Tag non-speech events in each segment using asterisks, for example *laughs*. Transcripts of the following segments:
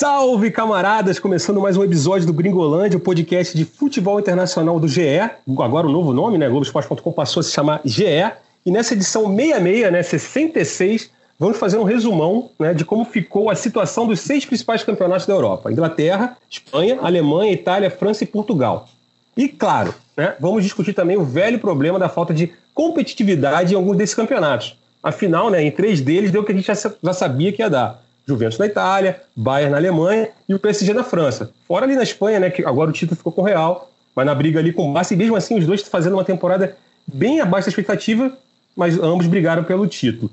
Salve, camaradas! Começando mais um episódio do Gringolândia, o podcast de futebol internacional do GE. Agora o novo nome, né? Globoesporte.com passou a se chamar GE. E nessa edição 66, né, 66, vamos fazer um resumão né, de como ficou a situação dos seis principais campeonatos da Europa: Inglaterra, Espanha, Alemanha, Itália, França e Portugal. E claro, né, vamos discutir também o velho problema da falta de competitividade em alguns desses campeonatos. Afinal, né, em três deles deu o que a gente já, sabia que ia dar Juventus na Itália, Bayern na Alemanha e o PSG na França. Fora ali na Espanha, né, que agora o título ficou com o Real, mas na briga ali com o Barça, e mesmo assim os dois fazendo uma temporada bem abaixo da expectativa, mas ambos brigaram pelo título.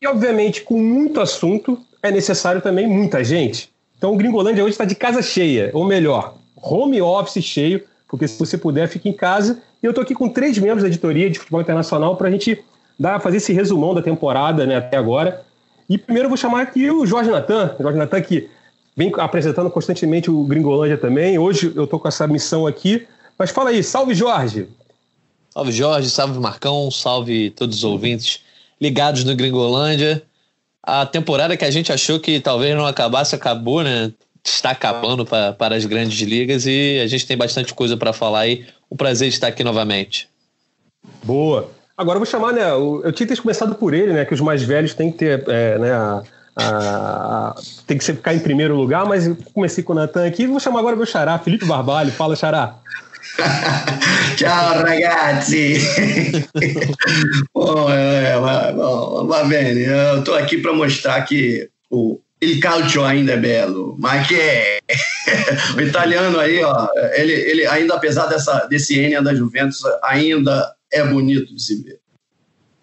E obviamente, com muito assunto, é necessário também muita gente. Então o Gringolândia hoje está de casa cheia, ou melhor, home office cheio, porque se você puder, fique em casa. E eu estou aqui com três membros da editoria de futebol internacional para a gente dar, fazer esse resumão da temporada né, até agora e primeiro eu vou chamar aqui o Jorge Natan. Jorge Natan que vem apresentando constantemente o Gringolândia também. Hoje eu estou com essa missão aqui. Mas fala aí, salve Jorge! Salve Jorge, salve Marcão, salve todos os ouvintes ligados no Gringolândia. A temporada que a gente achou que talvez não acabasse, acabou, né? Está acabando para, para as grandes ligas e a gente tem bastante coisa para falar aí. Um prazer estar aqui novamente. Boa. Agora eu vou chamar, né? Eu tinha que ter começado por ele, né? Que os mais velhos têm que ter, é, né? A, a, tem que ficar em primeiro lugar, mas eu comecei com o Natan aqui. Vou chamar agora meu xará, Felipe Barbalho. Fala, xará. *laughs* Ciao ragazzi! *laughs* bom, é, bom, va bene, eu estou aqui para mostrar que o il calcio ainda é belo, mas *laughs* que o italiano aí, ó, ele, ele ainda apesar dessa, desse Enia da Juventus, ainda é bonito de se ver.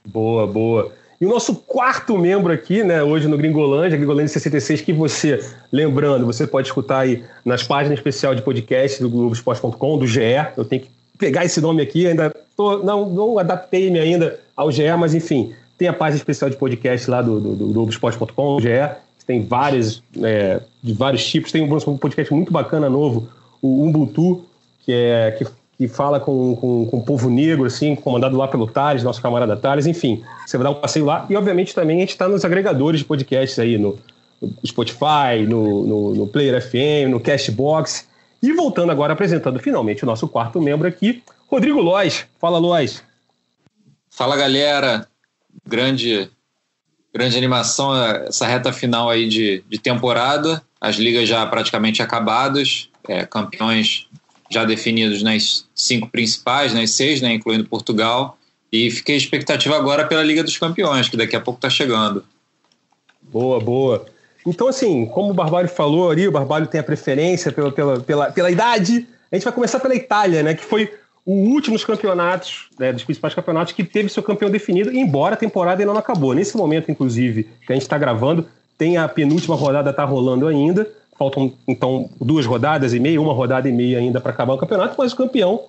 Boa, boa. E o nosso quarto membro aqui, né, hoje no Gringolândia, Gringolândia 66, que você, lembrando, você pode escutar aí nas páginas especial de podcast do Globoesporte.com, do GE. Eu tenho que pegar esse nome aqui, ainda tô, não, não adaptei-me ainda ao GE, mas enfim, tem a página especial de podcast lá do, do, do Globoesporte.com, GE, tem várias, é, de vários tipos. Tem um podcast muito bacana novo, o Ubuntu, que é que que fala com, com, com, o povo negro, assim, comandado lá pelo Thales, nosso camarada Thales, enfim, você vai dar um passeio lá. E, obviamente, também a gente está nos agregadores de podcasts aí, no, no Spotify, no, no, no, Player FM, no Cashbox. E voltando agora, apresentando finalmente o nosso quarto membro aqui, Rodrigo Lois. Fala, Lois. Fala, galera. Grande, grande animação essa reta final aí de, de temporada. As ligas já praticamente acabadas, é, campeões já definidos nas cinco principais, nas seis, né, incluindo Portugal. E fiquei expectativa agora pela Liga dos Campeões, que daqui a pouco está chegando. Boa, boa. Então, assim, como o Barbalho falou ali, o Barbalho tem a preferência pela, pela, pela, pela idade. A gente vai começar pela Itália, né? Que foi o último dos campeonatos, né, dos principais campeonatos, que teve seu campeão definido, embora a temporada ainda não acabou. Nesse momento, inclusive, que a gente está gravando, tem a penúltima rodada tá rolando ainda. Faltam, então, duas rodadas e meia, uma rodada e meia ainda para acabar o campeonato, mas o campeão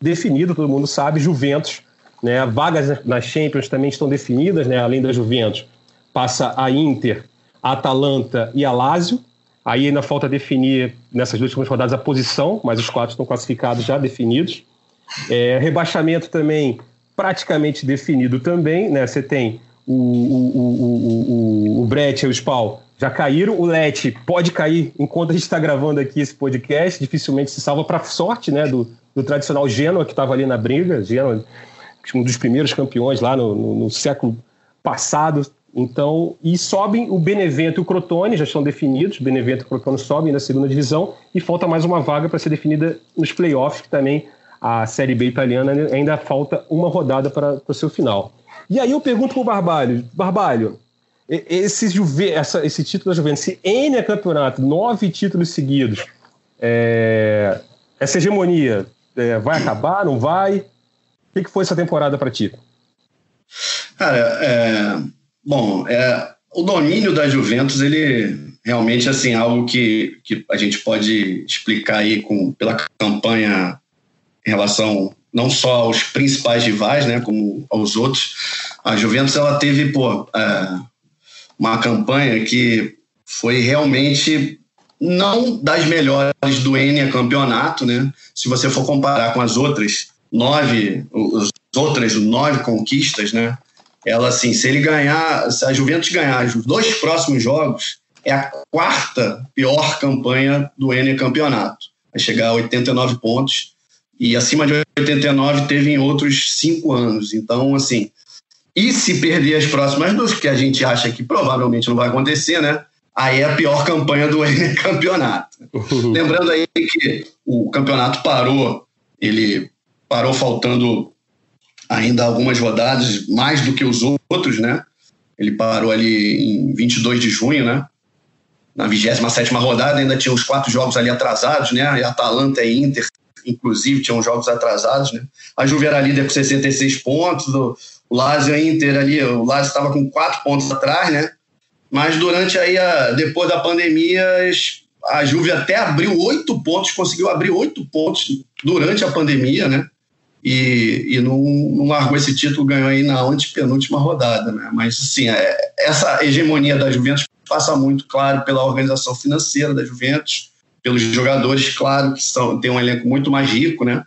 definido, todo mundo sabe, Juventus. Né? Vagas nas Champions também estão definidas, né? além da Juventus. Passa a Inter, a Atalanta e a Lazio. Aí ainda falta definir nessas duas últimas rodadas a posição, mas os quatro estão classificados já definidos. É, rebaixamento também praticamente definido também. Né? Você tem o, o, o, o, o Brett e o Spal já caíram. O Let pode cair enquanto a gente está gravando aqui esse podcast, dificilmente se salva para sorte né, do, do tradicional Genoa, que estava ali na briga. Genoa, um dos primeiros campeões lá no, no, no, século passado. Então, e sobem o Benevento e o Crotone, já estão definidos. Benevento e Crotone sobem na segunda divisão e falta mais uma vaga para ser definida nos playoffs, que também a Série B italiana ainda falta uma rodada para o seu final. E aí eu pergunto para o Barbalho, Barbalho, esse, Juve, essa, esse título da Juventus, esse N é campeonato, nove títulos seguidos, é, essa hegemonia é, vai acabar, não vai? O que, que foi essa temporada para ti? Cara, é, bom, é, o domínio da Juventus, ele realmente assim algo que, que a gente pode explicar aí com, pela campanha em relação não só aos principais rivais, né, como aos outros. A Juventus ela teve pô, é, uma campanha que foi realmente não das melhores do N campeonato, né? Se você for comparar com as outras nove, as outras nove conquistas, né? Ela, assim, se ele ganhar, se a Juventus ganhar os dois próximos jogos, é a quarta pior campanha do N campeonato. Vai chegar a 89 pontos e acima de 89 teve em outros cinco anos. Então, assim, e se perder as próximas duas, que a gente acha que provavelmente não vai acontecer, né? Aí é a pior campanha do *laughs* campeonato. Uhum. Lembrando aí que o campeonato parou, ele parou faltando ainda algumas rodadas, mais do que os outros, né? Ele parou ali em 22 de junho, né? Na 27 rodada, ainda tinha os quatro jogos ali atrasados, né? E Atalanta e Inter, inclusive, tinham jogos atrasados, né? A Juve era líder com 66 pontos, o Lazio Inter ali, o Lazio estava com quatro pontos atrás, né? Mas durante aí, a, depois da pandemia, a Juve até abriu oito pontos, conseguiu abrir oito pontos durante a pandemia, né? e, e não, não, largou esse título, ganhou aí na antepenúltima rodada. Né? Mas, assim, é, essa hegemonia da Juventus passa muito, claro, pela organização financeira da Juventus, pelos jogadores, claro, que são, tem um elenco muito mais rico, né?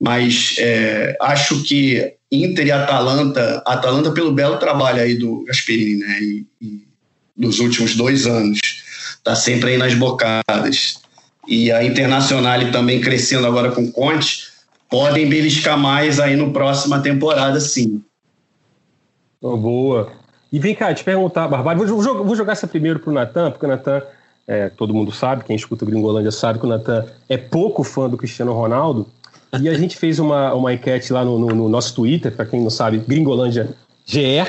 Mas é, acho que Inter e Atalanta, Atalanta pelo belo trabalho aí do Gasperini, né? E, e dos últimos dois anos, tá sempre aí nas bocadas. E a Internacional também crescendo agora com Conte, podem beliscar mais aí no próxima temporada, sim. Oh, boa. E vem cá, te perguntar, Barbário, vou, vou, jogar essa primeiro para o Natan, porque o Natan, é, todo mundo sabe, quem escuta o Gringolândia sabe que o Natan é pouco fã do Cristiano Ronaldo. E a gente fez uma, uma enquete lá no, no, no nosso Twitter, para quem não sabe, Gringolândia GE,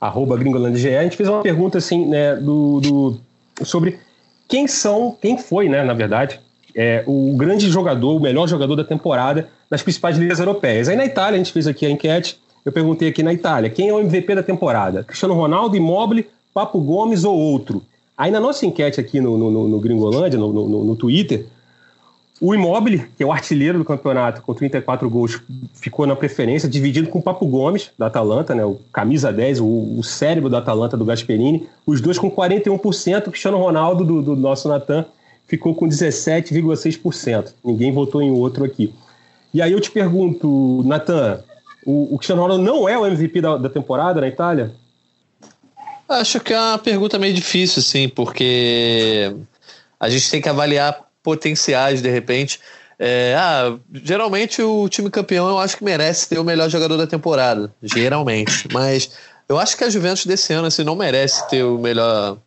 arroba Gringolândia GE. A gente fez uma pergunta assim, né, do, do, sobre quem são, quem foi, né, na verdade, é, o grande jogador, o melhor jogador da temporada nas principais ligas europeias. Aí na Itália, a gente fez aqui a enquete, eu perguntei aqui na Itália, quem é o MVP da temporada? Cristiano Ronaldo, Immobile, Papo Gomes ou outro? Aí na nossa enquete aqui no, no, no Gringolândia, no, no, no Twitter, o Immobile, que é o artilheiro do campeonato, com 34 gols, ficou na preferência, dividido com o Papo Gomes, da Atalanta, né, o camisa 10, o, o cérebro da Atalanta, do Gasperini, os dois com 41%, o Cristiano Ronaldo, do, do nosso Natan, ficou com 17,6%. Ninguém votou em outro aqui. E aí eu te pergunto, Natan, o, o Cristiano Ronaldo não é o MVP da, da temporada na Itália? Acho que é uma pergunta meio difícil, sim, porque a gente tem que avaliar potenciais de repente. É, ah, geralmente o time campeão eu acho que merece ter o melhor jogador da temporada, geralmente. *laughs* Mas eu acho que a Juventus desse ano assim, não merece ter o melhor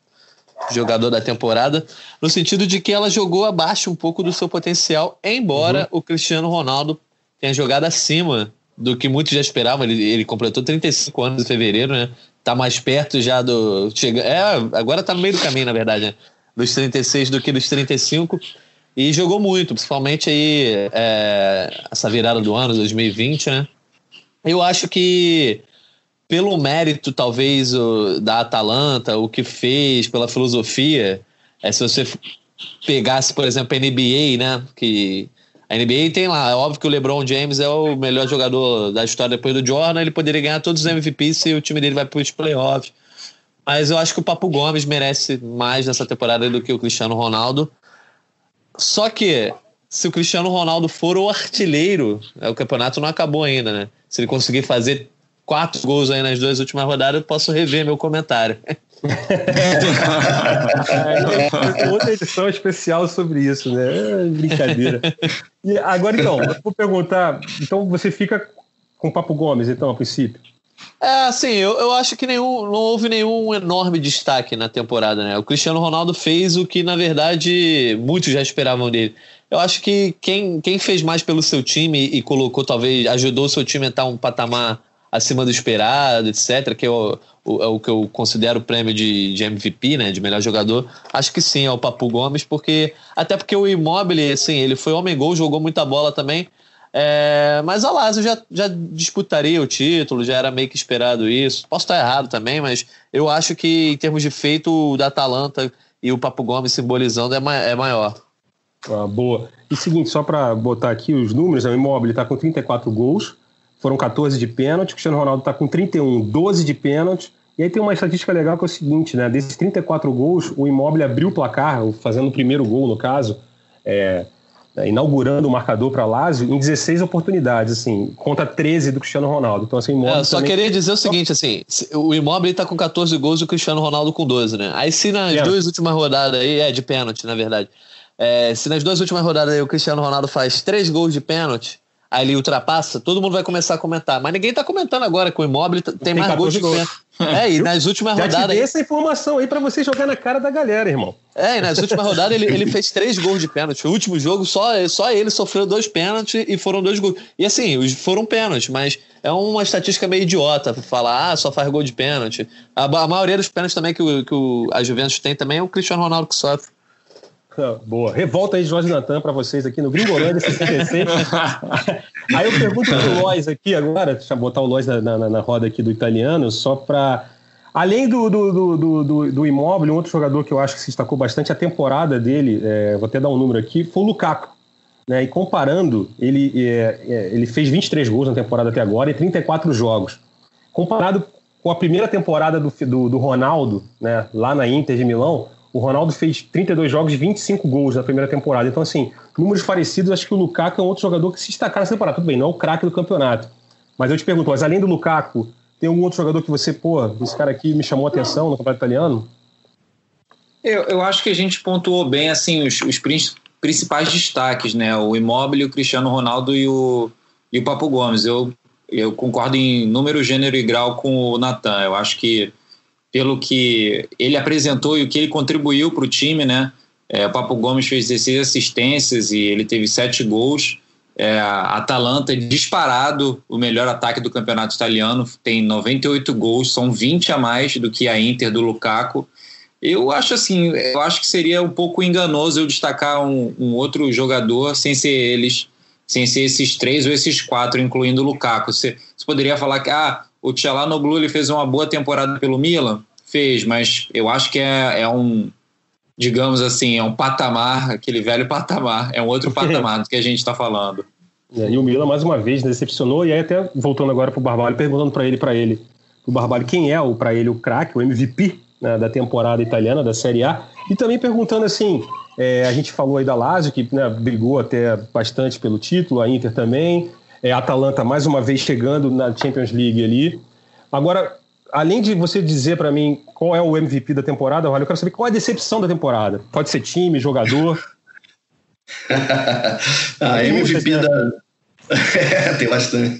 jogador da temporada, no sentido de que ela jogou abaixo um pouco do seu potencial, embora uhum. o Cristiano Ronaldo tenha jogado acima do que muitos já esperavam. Ele, ele completou 35 anos em fevereiro, né? Tá mais perto já do. Chega, é, agora tá no meio do caminho, na verdade, né? Dos 36 do que dos 35. E jogou muito, principalmente aí é, essa virada do ano, 2020, né? Eu acho que pelo mérito, talvez, o, da Atalanta, o que fez, pela filosofia, é se você pegasse, por exemplo, a NBA, né? Que a NBA tem lá, é óbvio que o LeBron James é o melhor jogador da história depois do Jordan, ele poderia ganhar todos os MVPs se o time dele vai para os playoffs. Mas eu acho que o Papo Gomes merece mais nessa temporada do que o Cristiano Ronaldo. Só que se o Cristiano Ronaldo for o artilheiro, é, o campeonato não acabou ainda, né? Se ele conseguir fazer quatro gols aí nas duas últimas rodadas, eu posso rever meu comentário. *laughs* é, outra edição especial sobre isso, né? É brincadeira. E agora então, eu vou perguntar, então você fica com o Papo Gomes, então, a princípio? É, assim, eu, eu acho que nenhum, não houve nenhum enorme destaque na temporada, né? O Cristiano Ronaldo fez o que, na verdade, muitos já esperavam dele. Eu acho que quem, quem fez mais pelo seu time e colocou, talvez, ajudou o seu time a estar um patamar acima do esperado, etc., que é o, o, é o que eu considero o prêmio de, de, MVP, né, de melhor jogador, acho que sim, é o Papu Gomes, porque até porque o Immobile, assim, ele foi homem-gol, jogou muita bola também, é, mas a Lazio já, já disputaria o título, já era meio que esperado isso. Posso estar errado também, mas eu acho que em termos de feito, o da Atalanta e o Papo Gomes simbolizando é, ma é maior. Ah, boa. E seguinte, só para botar aqui os números, o Immobile está com 34 gols, foram 14 de pênalti. Cristiano Ronaldo está com 31, 12 de pênalti. E aí tem uma estatística legal que é o seguinte, né? Desses 34 gols, o Immobile abriu o placar, fazendo o primeiro gol, no caso, é, né, inaugurando o marcador para Lazio em 16 oportunidades, assim, contra 13 do Cristiano Ronaldo. Então, assim, o é, só também... queria dizer o seguinte, assim, o Immobile está com 14 gols e o Cristiano Ronaldo com 12, né? Aí se nas pênalti. duas últimas rodadas aí, é de pênalti, na verdade. É, se nas duas últimas rodadas aí o Cristiano Ronaldo faz três gols de pênalti, aí ele ultrapassa, todo mundo vai começar a comentar. Mas ninguém tá comentando agora que o Immobile tem, tem mais gols de pênalti. É, e nas últimas Já rodadas. Te essa informação aí para você jogar na cara da galera, irmão. É, e nas últimas rodadas ele, ele fez três gols de pênalti. O último jogo, só, só ele sofreu dois pênaltis e foram dois gols. E assim, foram pênaltis, mas é uma estatística meio idiota falar, ah, só faz gol de pênalti. A, a maioria dos pênaltis também que, o, que o, a Juventus tem também é o Cristiano Ronaldo que sofre. Boa. Revolta aí de Jorge Natan para vocês aqui no Gringolândia 66. *laughs* aí eu pergunto pro Lois aqui agora, deixa eu botar o Lois na, na, na roda aqui do italiano, só para. Além do, do, do, do, do Imóvel, um outro jogador que eu acho que se destacou bastante, a temporada dele, é, vou até dar um número aqui, foi o Lukaku. Né? E comparando, ele, é, é, ele fez 23 gols na temporada até agora e 34 jogos. Comparado com a primeira temporada do, do, do Ronaldo, né, lá na Inter de Milão, o Ronaldo fez 32 jogos e 25 gols na primeira temporada. Então, assim, números parecidos, acho que o Lukaku é um outro jogador que se destacar nessa temporada. Tudo bem, não é o craque do campeonato. Mas eu te pergunto, mas além do Lukaku, tem algum outro jogador que você, pô, esse cara aqui me chamou a atenção no campeonato italiano? Eu, eu acho que a gente pontuou bem, assim, os, os principais destaques, né? O Immobile, o Cristiano Ronaldo e o, e o Papo Gomes. Eu, eu concordo em número, gênero e grau com o Natan. Eu acho que pelo que ele apresentou e o que ele contribuiu para o time, né? É, o Papo Gomes fez 16 assistências e ele teve 7 gols. É, Atalanta, disparado, o melhor ataque do campeonato italiano, tem 98 gols, são 20 a mais do que a Inter do Lukaku. Eu acho assim, eu acho que seria um pouco enganoso eu destacar um, um outro jogador sem ser eles, sem ser esses três ou esses quatro, incluindo o Lukaku. Você, você poderia falar que ah, o Tchalanoglu ele fez uma boa temporada pelo Milan, Fez, mas eu acho que é, é um, digamos assim, é um patamar, aquele velho patamar, é um outro *laughs* patamar do que a gente está falando. É, e o Milan, mais uma vez, decepcionou, e aí até voltando agora para o Barbalho, perguntando para ele, para ele, o Barbalho, quem é para ele o craque, o MVP né, da temporada italiana, da Série A, e também perguntando assim, é, a gente falou aí da Lazio, que né, brigou até bastante pelo título, a Inter também, é, Atalanta mais uma vez chegando na Champions League ali. Agora, além de você dizer para mim qual é o MVP da temporada, eu quero saber qual é a decepção da temporada. Pode ser time, jogador. *laughs* a MVP da. *laughs* tem bastante.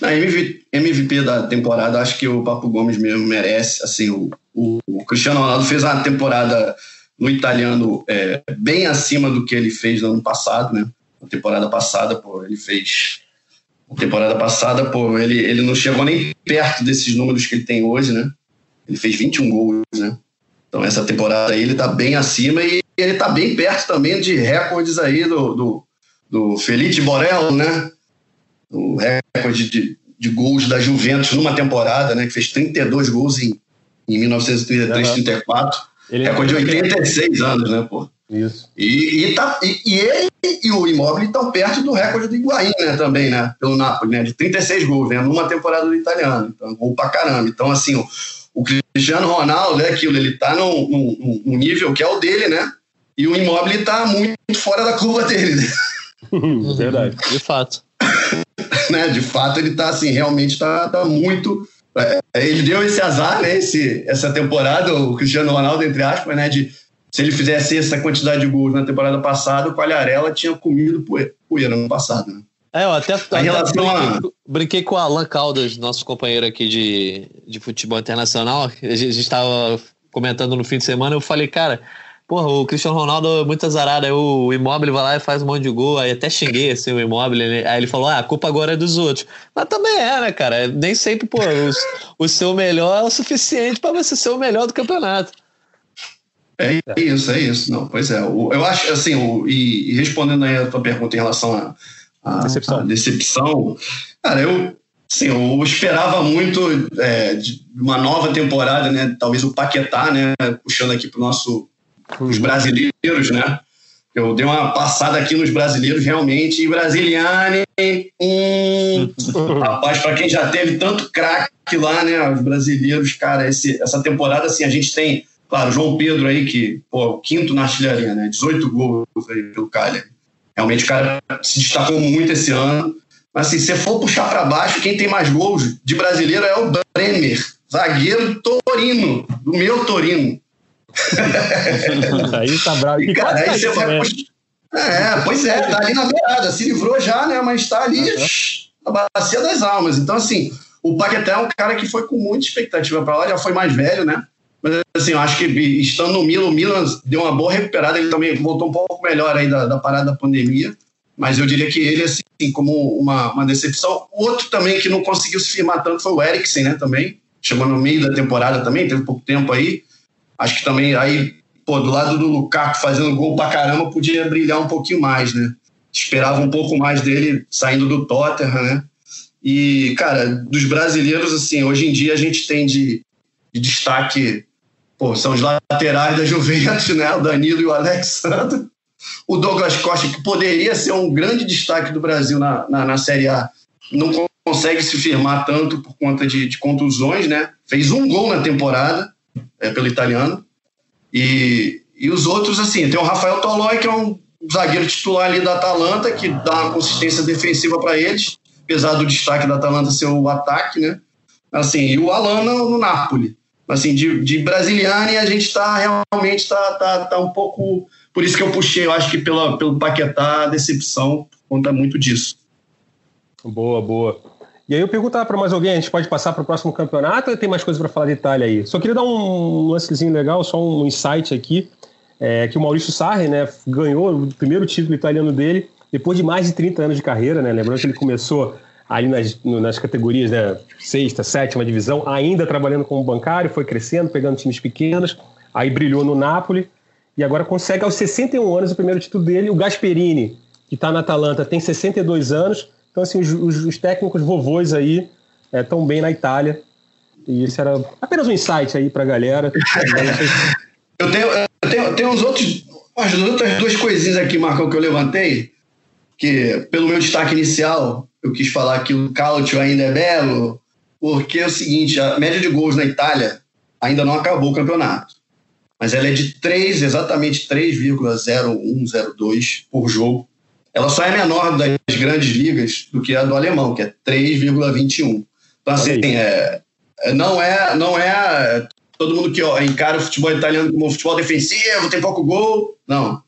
Na MVP, MVP da temporada, acho que o Papo Gomes mesmo merece. Assim, o, o, o Cristiano Ronaldo fez uma temporada no italiano é, bem acima do que ele fez no ano passado, né? Na temporada passada, pô, ele fez temporada passada, pô, ele, ele não chegou nem perto desses números que ele tem hoje, né? Ele fez 21 gols, né? Então essa temporada aí ele tá bem acima e ele tá bem perto também de recordes aí do, do, do Felipe Borello, né? O recorde de, de gols da Juventus numa temporada, né? Que fez 32 gols em, em 1933, uhum. 34. Ele recorde de 86 anos, né, pô? Isso. E, e, tá, e, e ele e o Immobile estão perto do recorde do Higuaín, né, também, né, pelo Napoli, né, de 36 gols, né, numa temporada do italiano, então, gol pra caramba. Então, assim, o, o Cristiano Ronaldo, é aquilo, ele tá num, num, num, nível que é o dele, né, e o Immobile tá muito fora da curva dele, né. *laughs* Verdade. De fato. *laughs* né, de fato, ele tá, assim, realmente tá, tá muito... É, ele deu esse azar, né, esse, essa temporada, o Cristiano Ronaldo, entre aspas, né, de se ele fizesse essa quantidade de gols na temporada passada, o Palharela tinha comido poeira no passado, né? É, eu até, até brinquei, a... brinquei, com o Alan Caldas, nosso companheiro aqui de, de futebol internacional. A gente estava comentando no fim de semana. Eu falei, cara, porra, o Cristiano Ronaldo é muito azarado. Aí o Imóvel vai lá e faz um monte de gol. Aí até xinguei assim, o Imóvel. Né? Aí ele falou, ah, a culpa agora é dos outros. Mas também é, né, cara? Nem sempre, pô, o, o seu melhor é o suficiente para você ser o melhor do campeonato. É isso, é isso. Não, pois é. eu acho, assim, o, e, e, respondendo aí a tua pergunta em relação a, a, decepção. a decepção, cara, eu, assim, eu esperava muito é, de uma nova temporada, né? Talvez o Paquetá, né? Puxando aqui para nosso, os brasileiros, né? Eu dei uma passada aqui nos brasileiros, realmente, e Brasiliane, hum, *laughs* Rapaz, para quem já teve tanto craque lá, né? Os brasileiros, cara, esse, essa temporada, assim, a gente tem, claro, João Pedro aí, que, pô, o quinto na artilharia, né? 18 gols aí pelo Cagliari. Realmente o cara se destacou muito esse ano. Mas assim, se for puxar para baixo, quem tem mais gols de brasileiro é o Bremer, zagueiro Torino, do meu Torino. *laughs* aí tá bravo. E, cara, aí você vai é, pois é, tá ali na beirada, se livrou já, né? Mas tá ali uhum. na bacia das almas. Então, assim, o Paquetá é um cara que foi com muita expectativa para lá, já foi mais velho, né? Mas, assim, eu acho que estando no Milan, o Milan deu uma boa recuperada, ele também voltou um pouco melhor aí da, da parada da pandemia. Mas eu diria que ele, assim, como uma, uma decepção. Outro também que não conseguiu se firmar tanto foi o Eriksen, né? Também. Chegou no meio da temporada também, teve pouco tempo aí. Acho que também aí pô, do lado do Lukaku fazendo gol pra caramba, podia brilhar um pouquinho mais, né? Esperava um pouco mais dele saindo do Tottenham, né? E, cara, dos brasileiros, assim, hoje em dia a gente tem de, de destaque, pô, são os laterais da Juventus, né? O Danilo e o Alexandre. O Douglas Costa, que poderia ser um grande destaque do Brasil na, na, na Série A, não consegue se firmar tanto por conta de, de contusões, né? Fez um gol na temporada é, pelo italiano. E, e os outros, assim, tem o Rafael Tolói, que é um zagueiro titular ali da Atalanta, que dá uma consistência defensiva para eles, apesar do destaque da Atalanta ser o ataque, né? Assim, e o Alana no Napoli. Assim, de, de Brasiliane a gente está realmente tá, tá, tá um pouco. Por isso que eu puxei, eu acho que pela, pelo Paquetá, a decepção conta muito disso. Boa, boa. E aí eu perguntava para mais alguém, a gente pode passar para o próximo campeonato ou tem mais coisa para falar de Itália aí? Só queria dar um lancezinho legal, só um insight aqui, é, que o Maurício Sarri, né, ganhou o primeiro título italiano dele depois de mais de 30 anos de carreira, né? Lembrando que ele começou ali nas, nas categorias, né, sexta, sétima divisão, ainda trabalhando como bancário, foi crescendo, pegando times pequenos, aí brilhou no Napoli e agora consegue aos 61 anos o primeiro título dele. O Gasperini, que está na Atalanta, tem 62 anos, então, assim, os, os, os técnicos vovôs aí estão é, bem na Itália. E isso era apenas um insight aí para a galera. *laughs* eu tenho, eu tenho, tenho uns outros, as outras duas coisinhas aqui, Marcão, que eu levantei, que pelo meu destaque inicial, eu quis falar que o Cautio ainda é belo, porque é o seguinte, a média de gols na Itália ainda não acabou o campeonato. Mas ela é de 3, exatamente 3,0102 por jogo ela só é menor das grandes ligas do que a do alemão, que é 3,21. Então, assim, é, é, não, é, não é todo mundo que ó, encara o futebol italiano como um futebol defensivo, tem pouco gol. Não.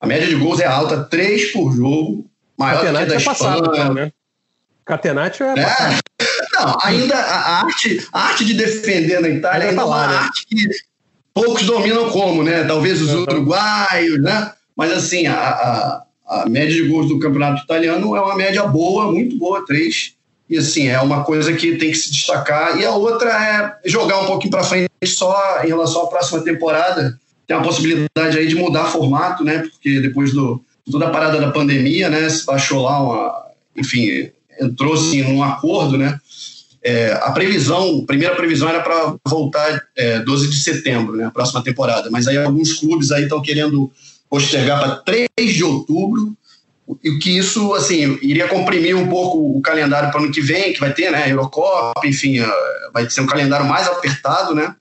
A média de gols é alta, 3 por jogo, maior Catenaccio que a da é Espanha. Passado, então, né? Catenaccio é, é Não, ainda a arte, a arte de defender na Itália ainda é uma né? arte que poucos dominam como, né? Talvez os uhum. uruguaios, né? Mas assim, a, a a média de gols do campeonato italiano é uma média boa, muito boa, três. E assim, é uma coisa que tem que se destacar. E a outra é jogar um pouquinho para frente só em relação à próxima temporada. Tem a possibilidade aí de mudar formato, né? Porque depois do toda a parada da pandemia, né? Se baixou lá uma. Enfim, entrou-se num acordo, né? É, a previsão, a primeira previsão era para voltar é, 12 de setembro, né? A próxima temporada. Mas aí alguns clubes aí estão querendo postergar para 3 de outubro, e que isso, assim, iria comprimir um pouco o calendário para o ano que vem, que vai ter, né, Eurocopa, enfim, vai ser um calendário mais apertado, né,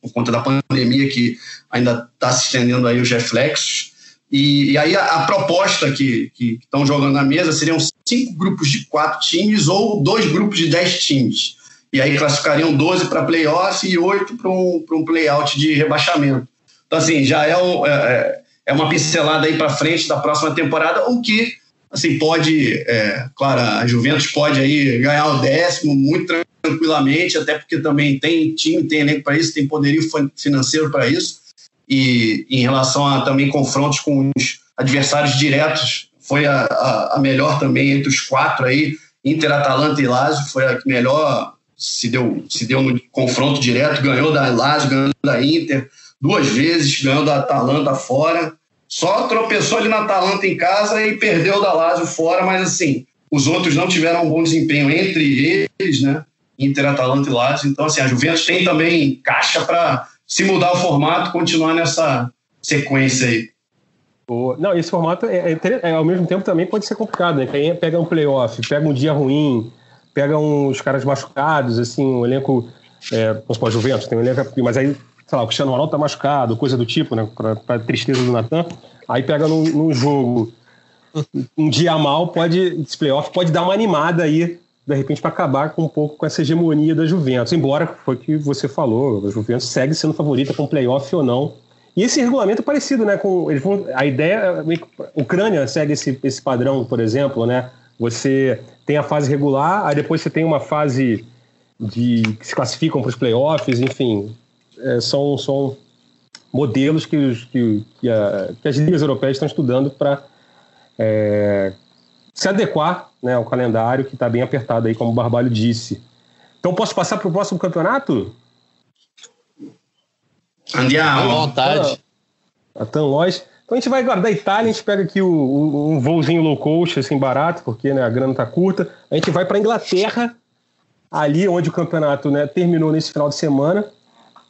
por conta da pandemia que ainda está se estendendo aí os reflexos. E, e aí a, a, proposta que estão jogando na mesa seriam cinco grupos de quatro times ou dois grupos de dez times. E aí classificariam 12 para playoff e oito para um, um playout de rebaixamento. Então, assim, já é, um, é, é é uma pincelada aí para frente da próxima temporada, o que assim pode, é, claro, a Juventus pode aí ganhar o décimo muito tranquilamente, até porque também tem time, tem elenco para isso, tem poderio financeiro para isso. E em relação a também confrontos com os adversários diretos, foi a, a, a melhor também entre os quatro aí, Inter, Atalanta e Lazio, foi a que melhor se deu, se deu no confronto direto, ganhou da Lazio, ganhou da Inter duas vezes, ganhou da Atalanta fora. Só tropeçou ali na Atalanta em casa e perdeu da Lazio fora, mas assim, os outros não tiveram um bom desempenho entre eles, né? Inter, Atalanta e Lazio. Então, assim, a Juventus tem também caixa para se mudar o formato, continuar nessa sequência aí. Não, esse formato, é, é, é, ao mesmo tempo, também pode ser complicado, né? Quem pega um playoff, pega um dia ruim, pega uns caras machucados, assim, um elenco, é, vamos supor, Juventus, tem um elenco, mas aí, sei lá, o Cristiano Ronaldo tá machucado, coisa do tipo, né, pra, pra tristeza do Natan, aí pega num, num jogo um dia mal, pode, esse playoff pode dar uma animada aí, de repente, para acabar com um pouco com essa hegemonia da Juventus, embora foi o que você falou, a Juventus segue sendo favorita com playoff ou não, e esse regulamento é parecido, né? Com, eles vão, a ideia. A Ucrânia segue esse, esse padrão, por exemplo, né? Você tem a fase regular, aí depois você tem uma fase de que se classificam para os playoffs, enfim. É, são, são modelos que, os, que, que, a, que, as ligas europeias estão estudando para é, se adequar né, ao calendário que está bem apertado aí, como o Barbalho disse. Então posso passar para o próximo campeonato? Andiamo. À vontade. A Tan Lois. Então a gente vai guardar a Itália, a gente pega aqui o, o, um voozinho low cost, assim, barato, porque né, a grana tá curta. A gente vai para Inglaterra, ali onde o campeonato né, terminou nesse final de semana.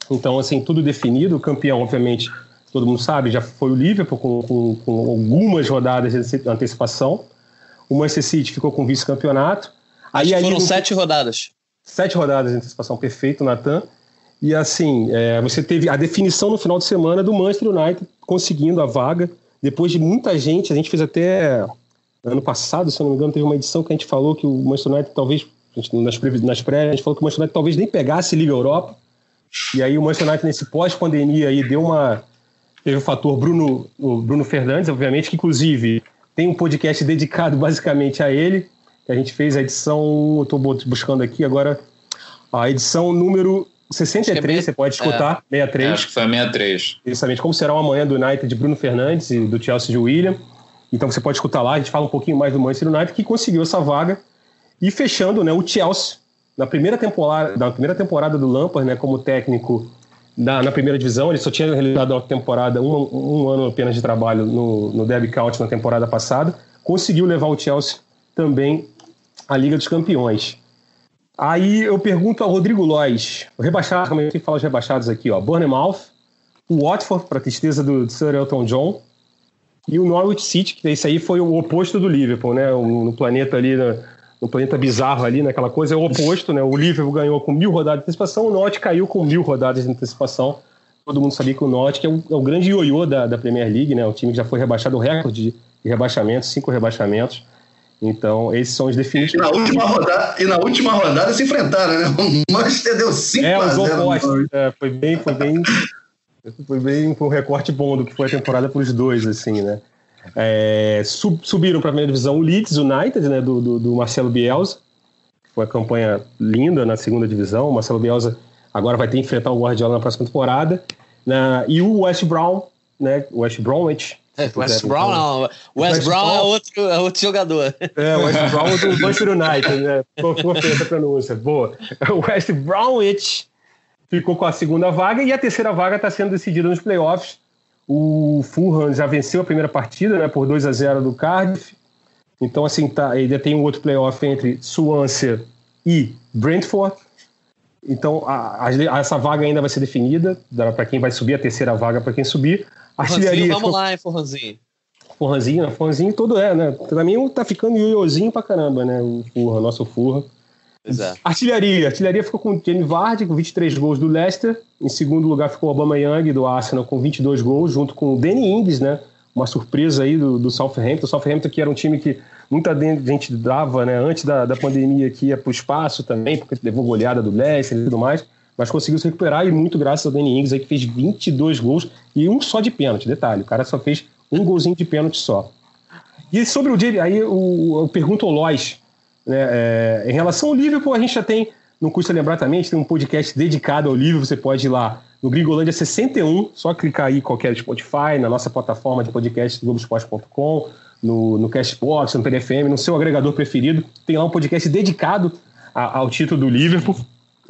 Então, assim, tudo definido. O campeão, obviamente, todo mundo sabe, já foi o Liverpool, com, com, com algumas rodadas de antecipação. O Manchester City ficou com vice-campeonato. Aí, foram ali, sete rodadas. Sete rodadas de antecipação, perfeito, Natan. E assim, é, você teve a definição no final de semana do Manchester United conseguindo a vaga. Depois de muita gente, a gente fez até ano passado, se eu não me engano, teve uma edição que a gente falou que o Manchester United talvez, nas, nas pré, a gente falou que o Manchester United talvez nem pegasse Liga Europa. E aí o Manchester United nesse pós-pandemia aí deu uma teve o fator Bruno, o Bruno Fernandes, obviamente, que inclusive tem um podcast dedicado basicamente a ele, que a gente fez a edição, eu estou buscando aqui agora, a edição número 63, é você pode escutar, é, 63. É, acho que foi a 63. Justamente como será o amanhã do United de Bruno Fernandes e do Chelsea de William. Então você pode escutar lá, a gente fala um pouquinho mais do Manchester United, que conseguiu essa vaga. E fechando, né, o Chelsea, na primeira temporada, na primeira temporada do Lampard, né, como técnico na, na primeira divisão, ele só tinha realizado uma temporada, um, um ano apenas de trabalho no, no Derby County na temporada passada, conseguiu levar o Chelsea também à Liga dos Campeões. Aí eu pergunto ao Rodrigo Lois, o rebaixado, como eu falo os rebaixados aqui, ó, Bournemouth, o Watford, para tristeza do, Sir Elton John, e o Norwich City, que esse aí foi o oposto do Liverpool, né? No, planeta ali, no, no, planeta bizarro ali, naquela coisa, é o oposto, né? O Liverpool ganhou com mil rodadas de antecipação, o Norwich caiu com mil rodadas de antecipação. Todo mundo sabia que o Norwich é o, é o grande ioiô da, da Premier League, né? O time que já foi rebaixado, o recorde de rebaixamentos, cinco rebaixamentos. Então, esses são os definitivos. E na última rodada, e na última rodada se enfrentaram, né? O Manchester deu 5 é, a 0. É, foi bem, foi bem, foi bem um recorte bom do que foi a temporada para os dois, assim, né? É, sub, subiram para a primeira divisão o Leeds United, né? Do, do, do Marcelo Bielsa, foi uma campanha linda na segunda divisão. O Marcelo Bielsa agora vai ter que enfrentar o Guardiola na próxima temporada. Né? E o West Brown, né? O West Bromwich West Brown não. West, West Brown, é outro, é outro jogador. É, West Brown é do *laughs* Manchester United, né? Essa pronúncia. Boa. O West Bromwich ficou com a segunda vaga e a terceira vaga está sendo decidida nos playoffs. O Fulham já venceu a primeira partida, né? Por 2 a 0 do Cardiff. Então, assim, tá, ainda tem um outro playoff entre Swansea e Brentford. Então, a, a, essa vaga ainda vai ser definida para quem vai subir, a terceira vaga para quem subir. Artilharia. Vamos lá, hein, Forranzinho. Forranzinho? Forranzinho todo é, né? Pra mim tá ficando ioiôzinho pra caramba, né? O Furra, nosso Furra. Exato. Artilharia. Artilharia ficou com o Jamie Vardy, com 23 gols do Leicester. Em segundo lugar ficou o Obama Young, do Arsenal, com 22 gols, junto com o Danny Ings, né? Uma surpresa aí do, do Southampton. O Southampton que era um time que muita gente dava, né? Antes da, da pandemia que ia pro espaço também, porque levou goleada do Leicester e tudo mais mas conseguiu se recuperar e muito graças ao Danny Ings aí que fez 22 gols e um só de pênalti, detalhe, o cara só fez um golzinho de pênalti só. E sobre o dia, aí o, eu pergunto ao Lois, né, é, em relação ao Liverpool, a gente já tem, não custa lembrar também, tem um podcast dedicado ao Liverpool, você pode ir lá no Gringolândia 61, só clicar aí qualquer Spotify, na nossa plataforma de podcast globoesporte.com, no, no Castbox, no PDFM, no seu agregador preferido, tem lá um podcast dedicado a, ao título do Liverpool.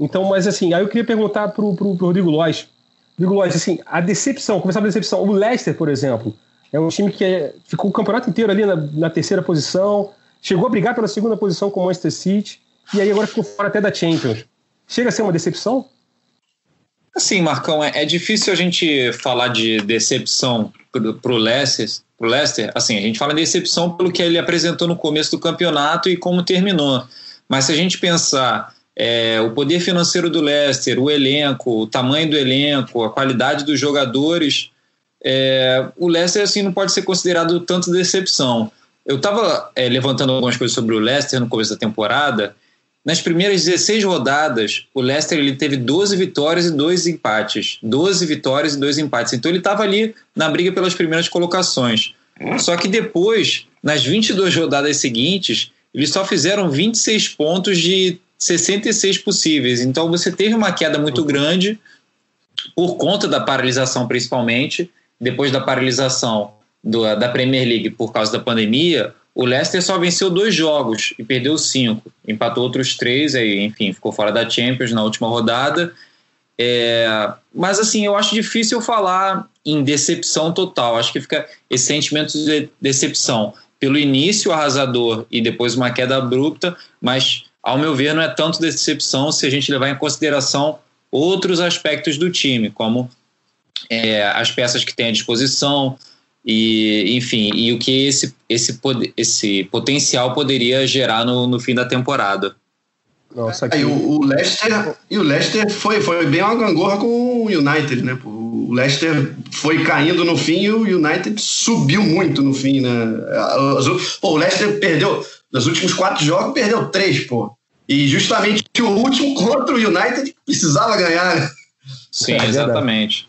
Então, mas assim, aí eu queria perguntar pro, pro, pro Rodrigo Lois. Rodrigo Lois, assim, a decepção, começar a decepção. O Leicester, por exemplo, é um time que é, ficou o campeonato inteiro ali na, na, terceira posição, chegou a brigar pela segunda posição com o Manchester City, e aí agora ficou fora até da Champions. Chega a ser uma decepção? Assim, Marcão, é, é difícil a gente falar de decepção pro, pro Leicester, pro Leicester. Assim, a gente fala de decepção pelo que ele apresentou no começo do campeonato e como terminou mas se a gente pensar é, o poder financeiro do Leicester, o elenco, o tamanho do elenco, a qualidade dos jogadores, é, o Leicester assim não pode ser considerado tanto decepção. Eu estava é, levantando algumas coisas sobre o Leicester no começo da temporada. Nas primeiras 16 rodadas, o Leicester ele teve 12 vitórias e 2 empates. 12 vitórias e 2 empates. Então ele estava ali na briga pelas primeiras colocações. Só que depois, nas 22 rodadas seguintes, eles só fizeram 26 pontos de 66 possíveis. Então você teve uma queda muito grande por conta da paralisação, principalmente. Depois da paralisação do, da Premier League por causa da pandemia, o Leicester só venceu dois jogos e perdeu cinco. Empatou outros três, aí, enfim, ficou fora da Champions na última rodada. É, mas assim, eu acho difícil falar em decepção total. Acho que fica esse sentimento de decepção pelo início arrasador e depois uma queda abrupta, mas ao meu ver não é tanto decepção se a gente levar em consideração outros aspectos do time, como é, as peças que tem à disposição e enfim e o que esse esse esse potencial poderia gerar no, no fim da temporada. Nossa, aqui... o, o, Leicester e o Leicester foi, foi bem uma gangorra com o United, né? O Leicester foi caindo no fim e o United subiu muito no fim, né? Pô, o Leicester perdeu nos últimos quatro jogos perdeu três, pô. E justamente o último contra o United precisava ganhar. Sim, é exatamente.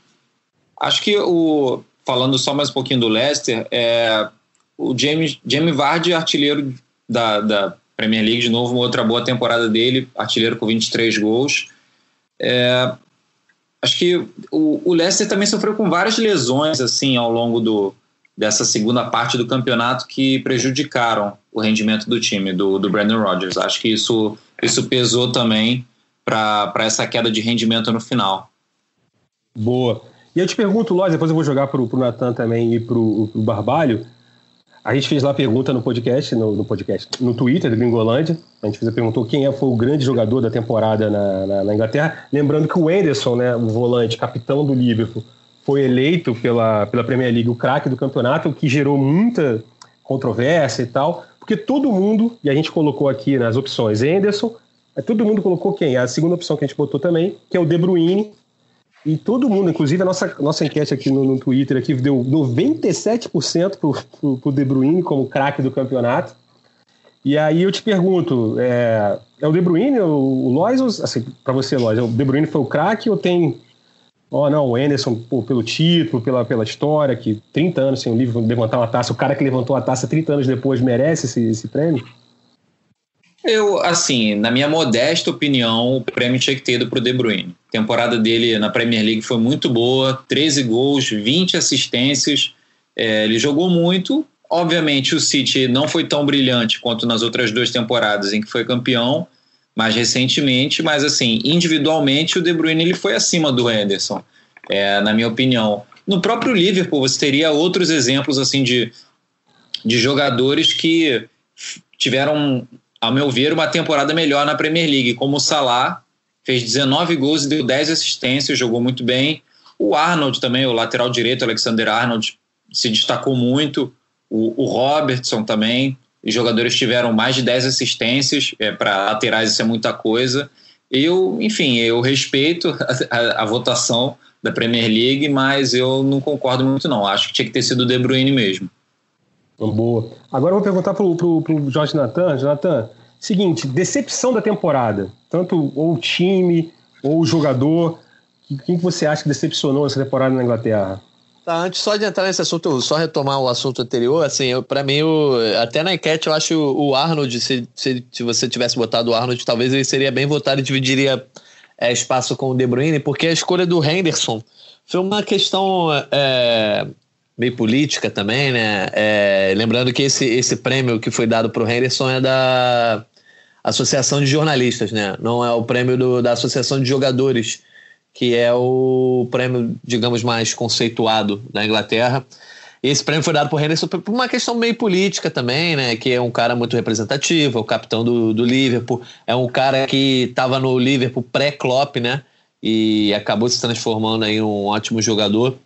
Acho que o falando só mais um pouquinho do Leicester, é, o James Jamie Vardy artilheiro da, da Premier League, de novo, uma outra boa temporada dele, artilheiro com 23 gols. É, acho que o, o Leicester também sofreu com várias lesões assim ao longo do, dessa segunda parte do campeonato que prejudicaram o rendimento do time, do, do Brandon Rodgers. Acho que isso, isso pesou também para essa queda de rendimento no final. Boa. E eu te pergunto, Lóis, depois eu vou jogar para o Natan também e para o Barbalho. A gente fez lá a pergunta no podcast, no, no, podcast, no Twitter do Gringolândia. A gente fez a perguntou quem é, foi o grande jogador da temporada na, na, na, Inglaterra. Lembrando que o Anderson, né, o volante, capitão do Liverpool, foi eleito pela, pela Premier League o craque do campeonato, o que gerou muita controvérsia e tal, porque todo mundo, e a gente colocou aqui nas opções Anderson, todo mundo colocou quem? A segunda opção que a gente botou também, que é o De Bruyne, e todo mundo, inclusive a nossa, nossa enquete aqui no, no Twitter aqui deu 97% pro, pro, pro De Bruyne como craque do campeonato. E aí eu te pergunto, é, é o De Bruyne, o, o Lois, assim, para você, Lois, o De Bruyne foi o craque ou tem oh não, o Anderson pô, pelo título, pela, pela história, que 30 anos sem o livro levantar uma taça, o cara que levantou a taça 30 anos depois merece esse, esse prêmio? Eu, assim, na minha modesta opinião, o prêmio tinha que ter ido para o De Bruyne. A temporada dele na Premier League foi muito boa, 13 gols, 20 assistências. É, ele jogou muito. Obviamente, o City não foi tão brilhante quanto nas outras duas temporadas em que foi campeão, mais recentemente. Mas, assim, individualmente, o De Bruyne ele foi acima do Henderson, é, na minha opinião. No próprio Liverpool, você teria outros exemplos assim de, de jogadores que tiveram ao meu ver, uma temporada melhor na Premier League, como o Salah, fez 19 gols e deu 10 assistências, jogou muito bem. O Arnold também, o lateral direito, Alexander Arnold, se destacou muito. O, o Robertson também. Os jogadores tiveram mais de 10 assistências, é, para laterais isso é muita coisa. Eu, enfim, eu respeito *laughs* a, a, a, votação da Premier League, mas eu não concordo muito não. Acho que tinha que ter sido o De Bruyne mesmo. Boa. Agora eu vou perguntar pro, pro, pro Jorge Natan. Natan, seguinte, decepção da temporada. Tanto ou o time, ou o jogador. Quem que você acha que decepcionou essa temporada na Inglaterra? Tá, antes só de entrar nesse assunto, só retomar o assunto anterior, assim, para mim, eu, até na enquete, eu acho o Arnold, se, se, se, você tivesse botado o Arnold, talvez ele seria bem votado e dividiria é, espaço com o De Bruyne, porque a escolha do Henderson foi uma questão é, meio política também, né? É, lembrando que esse, esse prêmio que foi dado para o Henderson é da Associação de Jornalistas, né? Não é o prêmio do, da Associação de Jogadores, que é o prêmio, digamos, mais conceituado na Inglaterra. Esse prêmio foi dado por Henderson por uma questão meio política também, né? Que é um cara muito representativo, é o capitão do, do Liverpool, é um cara que estava no Liverpool pré-Klopp, né? E acabou se transformando em um ótimo jogador.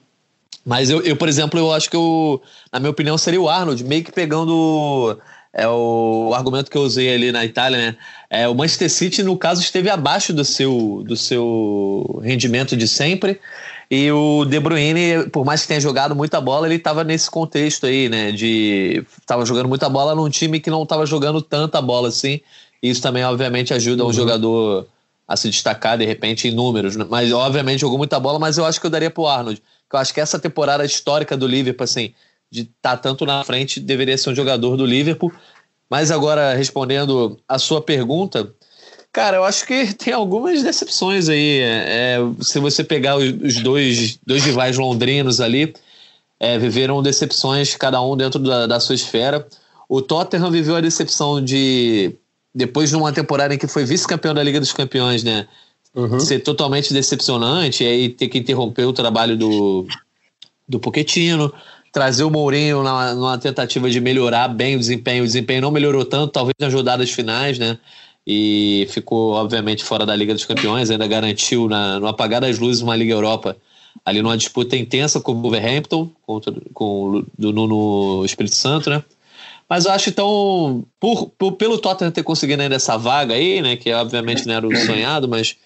Mas eu, eu, por exemplo, eu acho que, eu, na minha opinião, seria o Arnold, meio que pegando é o, o, argumento que eu usei ali na Itália, né? É, o Manchester City, no caso, esteve abaixo do seu, do seu rendimento de sempre. E o De Bruyne, por mais que tenha jogado muita bola, ele estava nesse contexto aí, né? De estava jogando muita bola num time que não estava jogando tanta bola assim. E isso também, obviamente, ajuda uhum. um jogador a se destacar de repente em números. Né? Mas, obviamente, jogou muita bola, mas eu acho que eu daria pro Arnold. Eu acho que essa temporada histórica do Liverpool, assim, de estar tá tanto na frente, deveria ser um jogador do Liverpool. Mas agora, respondendo a sua pergunta, cara, eu acho que *laughs* tem algumas decepções aí. É, se você pegar os, os, dois, dois rivais londrinos ali, é, viveram decepções, cada um dentro da, da sua esfera. O Tottenham viveu a decepção de, depois de uma temporada em que foi vice-campeão da Liga dos Campeões, né? Uhum. Ser totalmente decepcionante e aí ter que interromper o trabalho do, do Poquetino trazer o Mourinho na, numa tentativa de melhorar bem o desempenho. O desempenho não melhorou tanto, talvez nas rodadas finais, né? E ficou, obviamente, fora da Liga dos Campeões, ainda garantiu na, no apagar das luzes uma Liga Europa ali numa disputa intensa com o Wolverhampton, contra, com do Nuno Espírito Santo, né? Mas eu acho então, por, por, pelo Tottenham ter conseguido ainda essa vaga aí, né? Que obviamente não era o sonhado, mas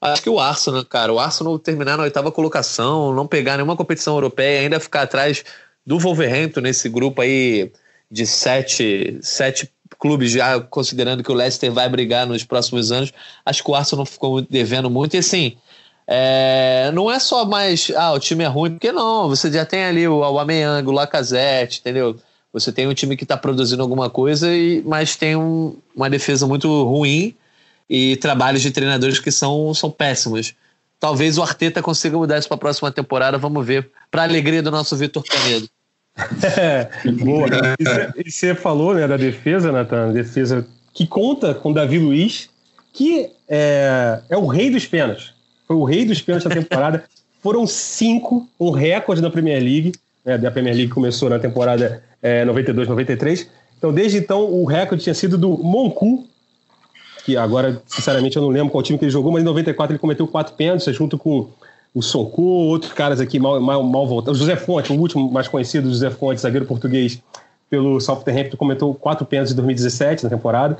acho que o Arsenal, cara, o Arsenal terminar na oitava colocação, não pegar nenhuma competição europeia, ainda ficar atrás do Wolverhampton nesse grupo aí de sete, sete clubes, já considerando que o Leicester vai brigar nos próximos anos, acho que o Arsenal ficou devendo muito. E assim, é, não é só mais, ah, o time é ruim, porque não, você já tem ali o Aubameyang, o Lacazette, entendeu? Você tem um time que está produzindo alguma coisa, e, mas tem um, uma defesa muito ruim e trabalhos de treinadores que são, são péssimos. Talvez o Arteta consiga mudar isso para a próxima temporada, vamos ver. Para alegria do nosso Vitor Canedo. *laughs* Boa. E você falou né, da defesa, Natan, defesa que conta com Davi Luiz, que é, é o rei dos pênaltis. Foi o rei dos pênaltis da temporada. *laughs* Foram cinco, um recorde na Premier League. Né, a Premier League começou na temporada é, 92-93. Então, desde então, o recorde tinha sido do Moncu, que agora, sinceramente, eu não lembro qual time que ele jogou, mas em 94 ele cometeu quatro pênaltis, junto com o Sonko, outros caras aqui mal, mal, mal voltados. José Fonte, o último mais conhecido, José Fonte, zagueiro português, pelo Southampton, cometeu quatro pênaltis em 2017, na temporada.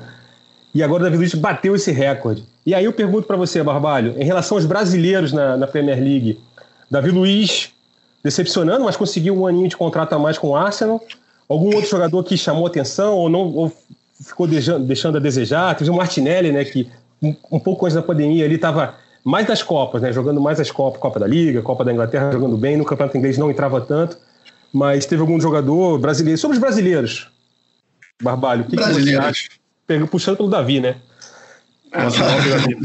E agora o David Luiz bateu esse recorde. E aí eu pergunto para você, Barbalho, em relação aos brasileiros na, na Premier League, Davi Luiz decepcionando, mas conseguiu um aninho de contrato a mais com o Arsenal. Algum outro jogador que chamou atenção ou não ou ficou deixando, deixando a desejar. Teve o Martinelli, né, que um, um pouco antes da pandemia ele estava mais das Copas, né, jogando mais as Copas, Copa da Liga, Copa da Inglaterra, jogando bem. No Campeonato Inglês não entrava tanto, mas teve algum jogador brasileiro. Sobre os brasileiros, Barbalho, o que, que você acha? Puxando pelo Davi, né? Nossa, *laughs* Davi.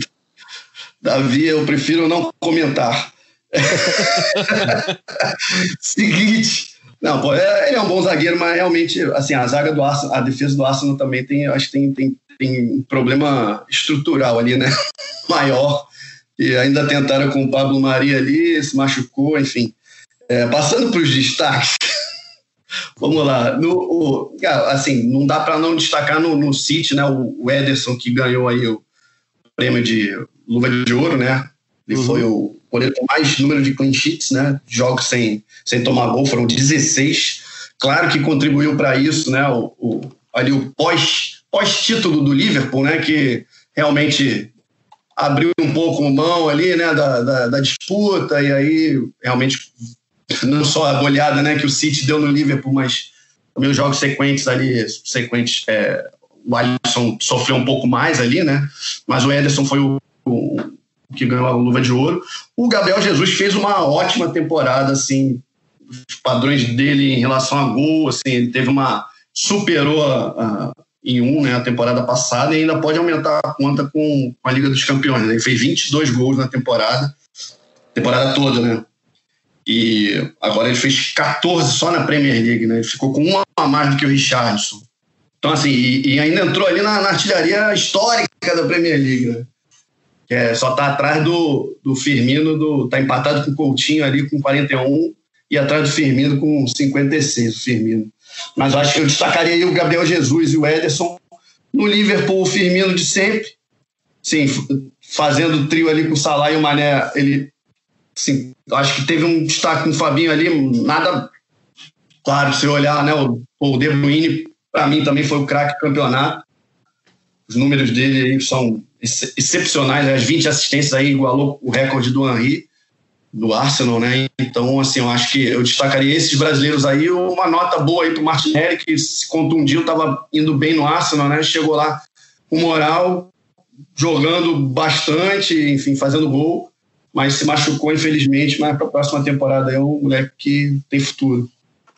Davi, eu prefiro não comentar. *laughs* Seguinte, não, pô, é, ele é um bom zagueiro, mas realmente, assim, a zaga do Arsenal, a defesa do Arsenal também tem, acho que tem, tem, tem um problema estrutural ali, né? *laughs* Maior. E ainda tentaram com o Pablo Maria ali, se machucou, enfim. É, passando para os destaques, *laughs* vamos lá. No, o, assim, não dá para não destacar no, no City, né? O, o Ederson que ganhou aí o prêmio de luva de ouro, né? Ele uhum. foi o goleiro com mais número de clean sheets, né? Jogos sem, sem tomar gol, foram 16. Claro que contribuiu para isso, né? O, o, ali o pós, pós-título do Liverpool, né? Que realmente abriu um pouco mão ali, né? Da, da, da disputa, e aí realmente não só a goleada né, que o City deu no Liverpool, mas também os jogos sequentes ali, sequentes, é, o Alisson sofreu um pouco mais ali, né? Mas o Ederson foi o, o que ganhou a luva de ouro. O Gabriel Jesus fez uma ótima temporada, assim, os padrões dele em relação a gol, assim, ele teve uma superou a, a, em um, né, a temporada passada e ainda pode aumentar a conta com, a Liga dos Campeões. Ele fez 22 gols na temporada, temporada toda, né? E agora ele fez 14 só na Premier League, né? Ele ficou com uma a mais do que o Richardson. Então, assim, e, e ainda entrou ali na, na, artilharia histórica da Premier League, né? que é, só está atrás do, do Firmino, do, tá empatado com o Coutinho ali com 41 e atrás do Firmino com 56, o Firmino. Mas acho que eu destacaria o Gabriel Jesus e o Ederson. No Liverpool, o Firmino de sempre, sim, fazendo o trio ali com o Salah e o Mané, ele sim, acho que teve um destaque com o Fabinho ali, nada claro, se olhar, né, o, o De Bruyne para mim também foi o craque do campeonato. Os números dele aí são excepcionais, as 20 assistências aí igualou o recorde do Henry, do Arsenal, né? Então, assim, eu acho que eu destacaria esses brasileiros aí, uma nota boa aí pro Martinelli, que se contundiu, estava indo bem no Arsenal, né? Chegou lá com moral, jogando bastante, enfim, fazendo gol, mas se machucou, infelizmente, mas para a próxima temporada é um moleque que tem futuro.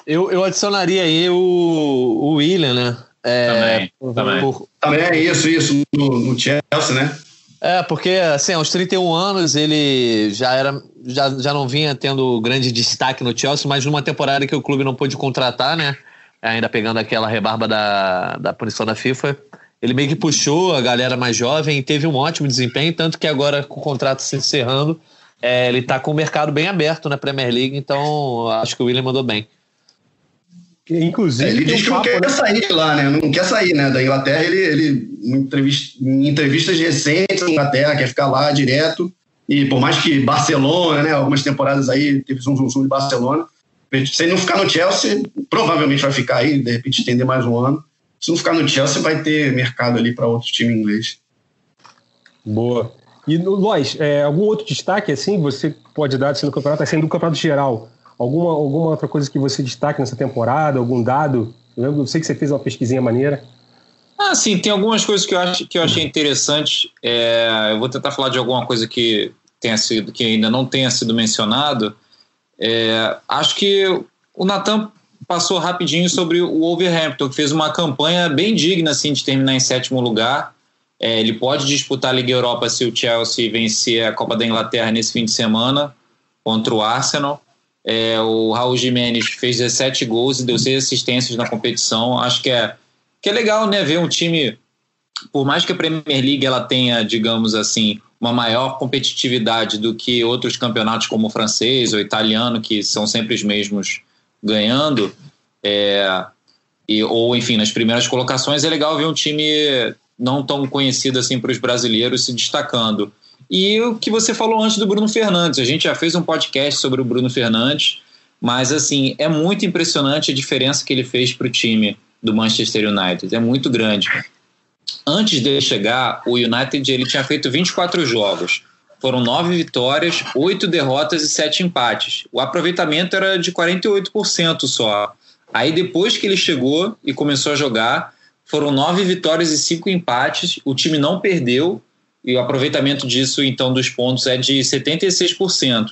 Eu, eu adicionaria aí o, o William, né? É, também, também. Por... também é isso, isso, no, no Chelsea, né? É, porque assim, aos 31 anos ele já era já, já não vinha tendo grande destaque no Chelsea, mas numa temporada que o clube não pôde contratar, né? Ainda pegando aquela rebarba da, da punição da FIFA, ele meio que puxou a galera mais jovem e teve um ótimo desempenho, tanto que agora com o contrato se encerrando, é, ele está com o mercado bem aberto na Premier League, então acho que o William mandou bem. Inclusive, ele diz que não quer né? sair lá, né? Não quer sair, né? Da Inglaterra, ele, ele em, entrevista, em entrevistas recentes na Inglaterra, quer ficar lá direto. E por mais que Barcelona, né? Algumas temporadas aí teve um zoom, zoom de Barcelona. Se ele não ficar no Chelsea, provavelmente vai ficar aí, de repente estender mais um ano. Se não ficar no Chelsea, vai ter mercado ali para outro time inglês. Boa. E, Lois, é, algum outro destaque assim você pode dar assim, no campeonato, sendo do campeonato geral? Alguma, alguma outra coisa que você destaque nessa temporada? Algum dado? Eu, eu sei que você fez uma pesquisinha maneira. Ah, sim, tem algumas coisas que eu, acho, que eu achei interessantes. É, eu vou tentar falar de alguma coisa que tenha sido, que ainda não tenha sido mencionado. É, acho que o Natan passou rapidinho sobre o Wolverhampton, que fez uma campanha bem digna assim, de terminar em sétimo lugar. É, ele pode disputar a Liga Europa se o Chelsea vencer a Copa da Inglaterra nesse fim de semana contra o Arsenal. É, o Raul Jimenez fez 17 gols e deu 6 assistências na competição. Acho que é, que é legal né, ver um time, por mais que a Premier League ela tenha, digamos assim, uma maior competitividade do que outros campeonatos como o francês ou italiano, que são sempre os mesmos ganhando, é, e, ou enfim, nas primeiras colocações, é legal ver um time não tão conhecido assim para os brasileiros se destacando. E o que você falou antes do Bruno Fernandes, a gente já fez um podcast sobre o Bruno Fernandes, mas assim, é muito impressionante a diferença que ele fez para o time do Manchester United, é muito grande. Antes dele chegar, o United ele tinha feito 24 jogos. Foram nove vitórias, oito derrotas e sete empates. O aproveitamento era de 48% só. Aí depois que ele chegou e começou a jogar, foram nove vitórias e cinco empates. O time não perdeu e o aproveitamento disso, então, dos pontos é de 76%.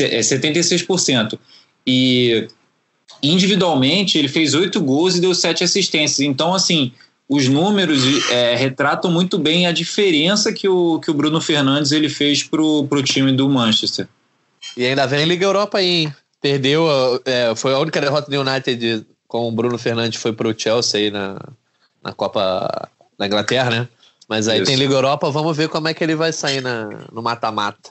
É 76%. E individualmente ele fez oito gols e deu sete assistências. Então, assim, os números é, retratam muito bem a diferença que o, que o Bruno Fernandes ele fez pro, pro time do Manchester. E ainda vem Liga Europa aí, hein? Perdeu, é, foi a única derrota do United com o Bruno Fernandes foi pro Chelsea aí na, na Copa da Inglaterra, né? Mas aí Isso. tem Liga Europa, vamos ver como é que ele vai sair na, no mata-mata.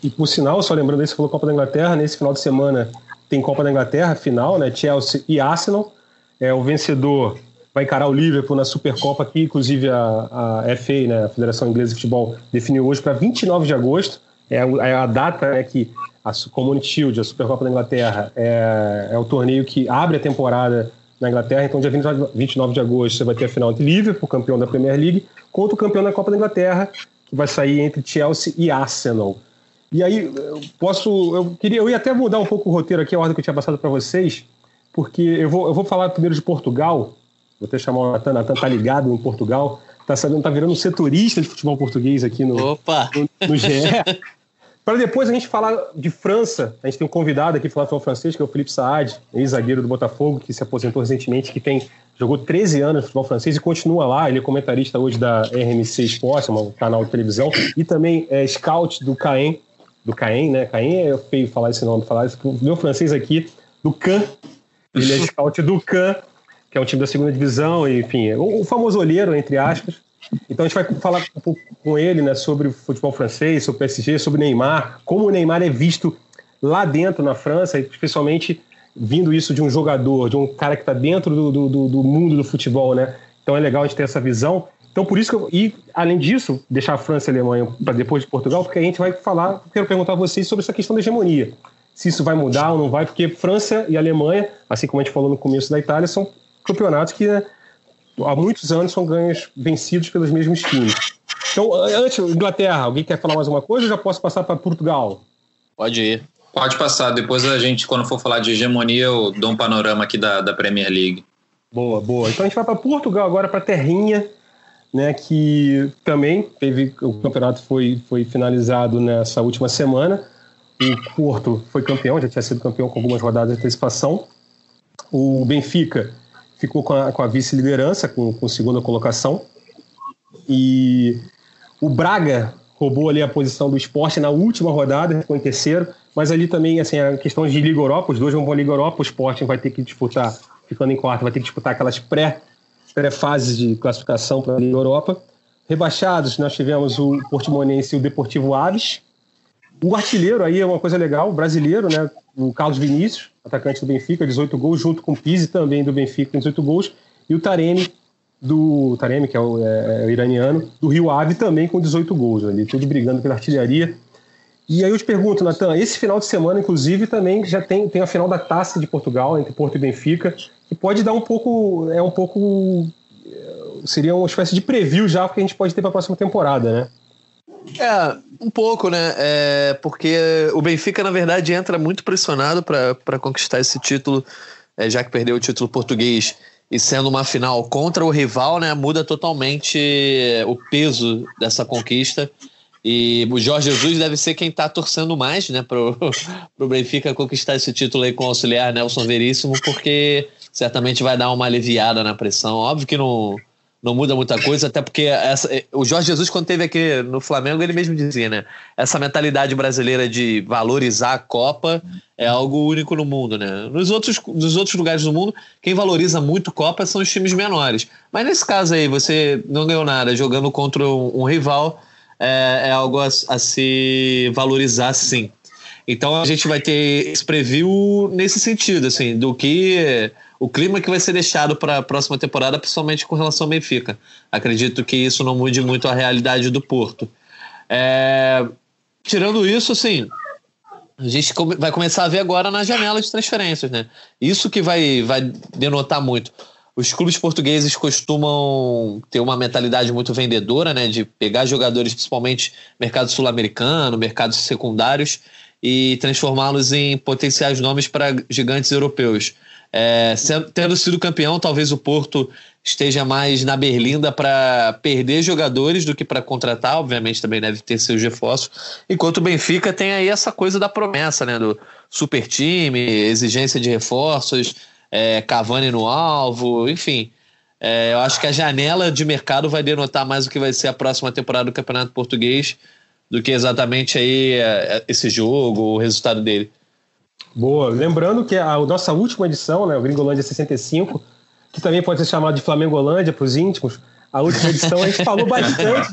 E por sinal, só lembrando isso, você falou Copa da Inglaterra, nesse final de semana tem Copa da Inglaterra, final, né? Chelsea e Arsenal. É, o vencedor vai encarar o Liverpool na Supercopa, que inclusive a, a FA, né, a Federação Inglesa de Futebol, definiu hoje para 29 de agosto. É a, é a data né, que a Community Shield, a Supercopa da Inglaterra, é, é o torneio que abre a temporada na Inglaterra. Então, dia 29 de agosto, você vai ter a final entre Liverpool, campeão da Premier League, contra o campeão da Copa da Inglaterra, que vai sair entre Chelsea e Arsenal. E aí, eu posso. Eu queria. Eu ia até mudar um pouco o roteiro aqui, a ordem que eu tinha passado para vocês, porque eu vou, eu vou falar primeiro de Portugal. Vou até chamar o Natan, Natan tá ligado em Portugal. Tá, sabendo, tá virando um setorista de futebol português aqui no, Opa. no, no GE. *laughs* Para depois a gente falar de França, a gente tem um convidado aqui falar francês, que é o Felipe Saad, ex-zagueiro do Botafogo, que se aposentou recentemente, que tem jogou 13 anos no futebol francês e continua lá. Ele é comentarista hoje da RMC Esporte, um canal de televisão, e também é scout do Caen, do Caen, né? Caen é feio falar esse nome, falar isso, meu francês aqui, do Can. Ele é scout do Can, que é um time da segunda divisão, enfim, o famoso olheiro, entre aspas. Então a gente vai falar um pouco com ele né, sobre o futebol francês, sobre o PSG, sobre o Neymar, como o Neymar é visto lá dentro na França, especialmente vindo isso de um jogador, de um cara que está dentro do, do, do, mundo do futebol, né? Então é legal a gente ter essa visão. Então por isso que eu, e além disso, deixar a França e a Alemanha para depois de Portugal, porque a gente vai falar, quero perguntar a vocês sobre essa questão da hegemonia. Se isso vai mudar ou não vai, porque França e Alemanha, assim como a gente falou no começo da Itália, são campeonatos que né, há muitos anos são ganhos vencidos pelos mesmos times. Então, antes, Inglaterra, alguém quer falar mais uma coisa ou já posso passar para Portugal? Pode ir. Pode passar. Depois a gente, quando for falar de hegemonia, eu dou um panorama aqui da, da Premier League. Boa, boa. Então a gente vai para Portugal agora, para Terrinha, né, que também teve o campeonato foi, foi finalizado nessa última semana. O Porto foi campeão, já tinha sido campeão com algumas rodadas de antecipação. O Benfica ficou com a, a vice-liderança, com, com segunda colocação. E o Braga roubou ali a posição do esporte na última rodada, ficou em terceiro. Mas ali também, assim, a questão de Liga Europa, os dois vão para a Liga Europa, o Sporting vai ter que disputar, ficando em quarto, vai ter que disputar aquelas pré, pré-fases de classificação para a Liga Europa. Rebaixados, nós tivemos o Portimonense e o Deportivo Aves. O artilheiro aí é uma coisa legal, o brasileiro, né? O Carlos Vinícius, atacante do Benfica, 18 gols, junto com o Pise também do Benfica, com 18 gols. E o Taremi, do Taremi, que é o, é, é iraniano, do Rio Ave também com 18 gols ali, tudo brigando pela artilharia. E aí eu te pergunto, Natan, esse final de semana, inclusive, também já tem, tem a final da Taça de Portugal entre Porto e Benfica, que pode dar um pouco, é um pouco, seria uma espécie de preview já que a gente pode ter para a próxima temporada, né? É, um pouco, né? É, porque o Benfica, na verdade, entra muito pressionado para conquistar esse título, é, já que perdeu o título português e sendo uma final contra o rival, né? Muda totalmente o peso dessa conquista. E o Jorge Jesus deve ser quem está torcendo mais, né, pro, *laughs* pro Benfica conquistar esse título aí com o auxiliar Nelson Veríssimo, porque certamente vai dar uma aliviada na pressão. Óbvio que não, não muda muita coisa, até porque essa, o Jorge Jesus, quando teve aqui no Flamengo, ele mesmo dizia, né? Essa mentalidade brasileira de valorizar a Copa é algo único no mundo, né? Nos outros, nos outros lugares do mundo, quem valoriza muito Copa são os times menores. Mas nesse caso aí, você não ganhou nada jogando contra um, um rival é, é algo a, a, se valorizar sim. Então a gente vai ter esse preview nesse sentido, assim, do que o clima que vai ser deixado para a próxima temporada, principalmente com relação ao Benfica. Acredito que isso não mude muito a realidade do Porto. É, tirando isso, assim, a gente vai começar a ver agora na janela de transferências, né? Isso que vai, vai denotar muito. Os clubes portugueses costumam ter uma mentalidade muito vendedora, né, de pegar jogadores, principalmente mercado sul-americano, mercados secundários, e transformá-los em potenciais nomes para gigantes europeus. É, tendo sido campeão, talvez o Porto esteja mais na berlinda para perder jogadores do que para contratar, obviamente também deve ter seus reforços, enquanto o Benfica tem aí essa coisa da promessa, né, do super time, exigência de reforços, é, Cavani no alvo, enfim. É, eu acho que a janela de mercado vai denotar mais o que vai ser a próxima temporada do Campeonato Português do que exatamente aí é, esse jogo, o resultado dele. Boa. Lembrando que a nossa última edição, né, o Gringolândia 65, que também pode ser chamado de Flamengolândia para os íntimos, a última edição a gente falou bastante. *laughs*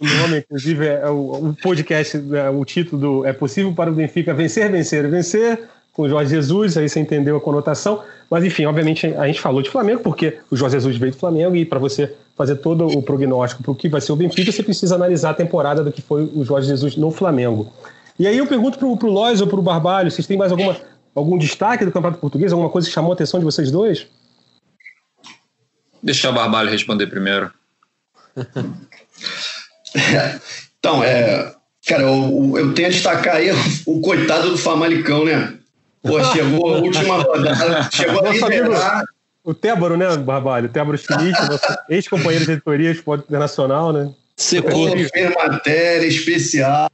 o nome, inclusive, é o, o podcast, é, o título do É Possível para o Benfica Vencer, Vencer, Vencer com o Jorge Jesus, aí você entendeu a conotação. Mas, enfim, obviamente a gente falou de Flamengo, porque o Jorge Jesus veio do Flamengo e para você fazer todo o prognóstico para o que vai ser o Benfica, você precisa analisar a temporada do que foi o Jorge Jesus no Flamengo. E aí eu pergunto para o Lois ou para o Barbalho, vocês têm mais alguma, algum destaque do Campeonato Português, alguma coisa que chamou a atenção de vocês dois? Deixa o Barbalho responder primeiro. *laughs* então, é, cara, eu, eu tenho a destacar aí o, o coitado do Famalicão, né? Pô, chegou a última rodada, chegou a liderar. O Tébaro, né, Barbalho? O Tébaro Schmidt, ex-companheiro de editoria Esporte Internacional, né? Secou. Fez matéria especial,